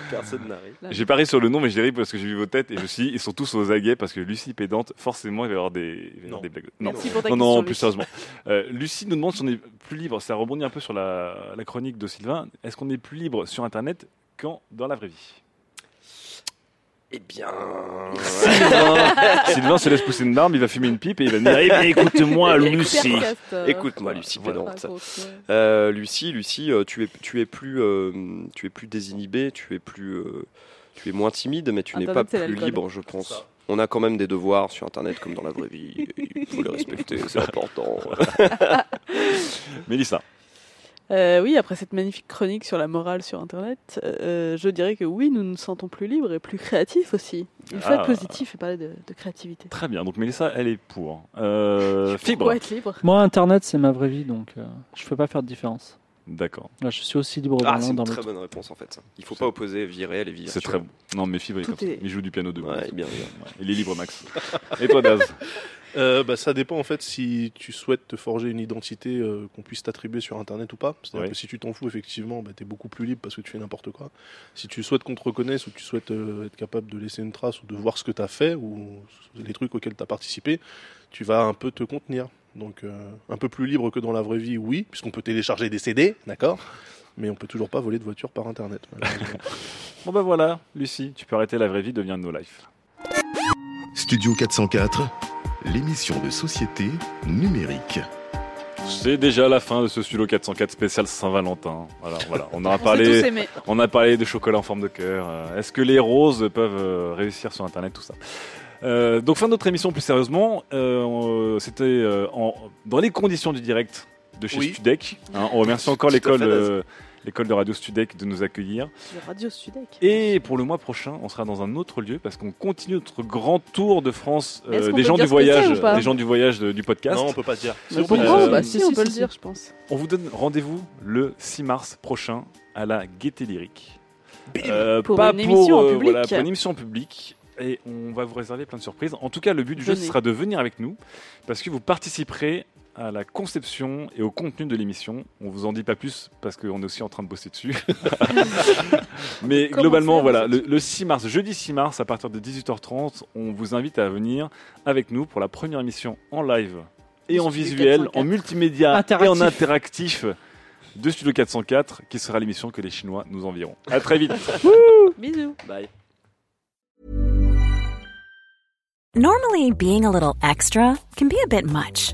Personne n'arrive. J'ai parié sur le nom, mais j'ai ri parce que j'ai vu vos têtes et je me suis dit, ils sont tous aux aguets parce que Lucie Pédante, forcément, il va y avoir des, il va y avoir Non. des blagues. Non. Merci pour ta Non, question. non, plus Lucie. sérieusement. Euh, Lucie nous demande si on est plus libre. Ça rebondit un peu sur la, la chronique de Sylvain. Est-ce qu'on est plus libre sur Internet qu'en dans la vraie vie? Eh bien. Sylvain, Sylvain se laisse pousser une barbe, il va fumer une pipe et il va me dire Eh bien, écoute-moi, Lucie. Écoute-moi, Lucie Voilà. Pédante. ouais. Euh, Lucie, Lucie, euh, tu es, tu es plus, euh, tu es plus désinhibé, tu es plus, euh, tu es moins timide, mais tu n'es pas plus libre, je pense. On a quand même des devoirs sur Internet comme dans la vraie vie. Il faut les respecter, c'est important. Mélissa. Euh, oui, après cette magnifique chronique sur la morale sur Internet, euh, je dirais que oui, nous nous sentons plus libres et plus créatifs aussi. Il faut Ah. être positif et parler de, de créativité. Très bien. Donc, Mélissa, elle est pour. Euh, fibre. Pourquoi être libre Moi, Internet, c'est ma vraie vie, donc euh, je ne peux pas faire de différence. D'accord. Là, je suis aussi libre Ah, dans c'est une dans très bonne réponse en fait. Il faut C'est- pas opposer vie réelle et vie C'est très bon. Non, mais Fibre, il, est Tout comme ça. est- il joue du piano de Ouais, bien, bien. Ouais, Il est libre, Max. Et toi, Daz? Euh, bah, ça dépend en fait si tu souhaites te forger une identité euh, qu'on puisse t'attribuer sur internet ou pas. C'est-à-dire Ouais. que si tu t'en fous, effectivement, bah, tu es beaucoup plus libre parce que tu fais n'importe quoi. Si tu souhaites qu'on te reconnaisse ou tu souhaites euh, être capable de laisser une trace ou de voir ce que tu as fait ou les trucs auxquels tu as participé, tu vas un peu te contenir. Donc euh, un peu plus libre que dans la vraie vie, oui, puisqu'on peut télécharger des CD, d'accord mais on peut toujours pas voler de voiture par internet. Bon, ben voilà, Lucie, tu peux arrêter la vraie vie, devient no life. Studio 404, l'émission de société numérique. C'est déjà la fin de ce Studio 404 spécial Saint-Valentin. Voilà, voilà. On tous parlé, on a parlé de chocolat en forme de cœur. Euh, Est-ce que les roses peuvent euh, réussir sur Internet, tout ça? Euh, donc fin de notre émission plus sérieusement, euh, c'était euh, dans les conditions du direct de chez Oui. Studec. hein. on remercie encore l'école euh, l'école de radio Studec de nous accueillir. Le Radio Sudec. Et pour le mois prochain, on sera dans un autre lieu parce qu'on continue notre grand tour de France euh, des peut gens du voyage, des gens du voyage de- du podcast. non, on peut pas dire. C'est pourquoi Euh, bah, si, si, on si, peut si, le si. dire, je pense. On vous donne rendez-vous le 6 mars prochain à la Gaieté Lyrique. Euh, Pour pas une émission en euh, public. voilà, pour une émission en public. Et on va vous réserver plein de surprises. En tout cas, le but du jeu, ce sera de venir avec nous parce que vous participerez à la conception et au contenu de l'émission. On vous en dit pas plus parce qu'on est aussi en train de bosser dessus. Mais globalement, voilà, le, le 6 mars, jeudi 6 mars, à partir de 18h30, on vous invite à venir avec nous pour la première émission en live et en visuel, 404. en multimédia et Interactif. en interactif de Studio 404, qui sera l'émission que les Chinois nous enverront. À très vite. Bisous. Bye. Normally, being a little extra can be a bit much,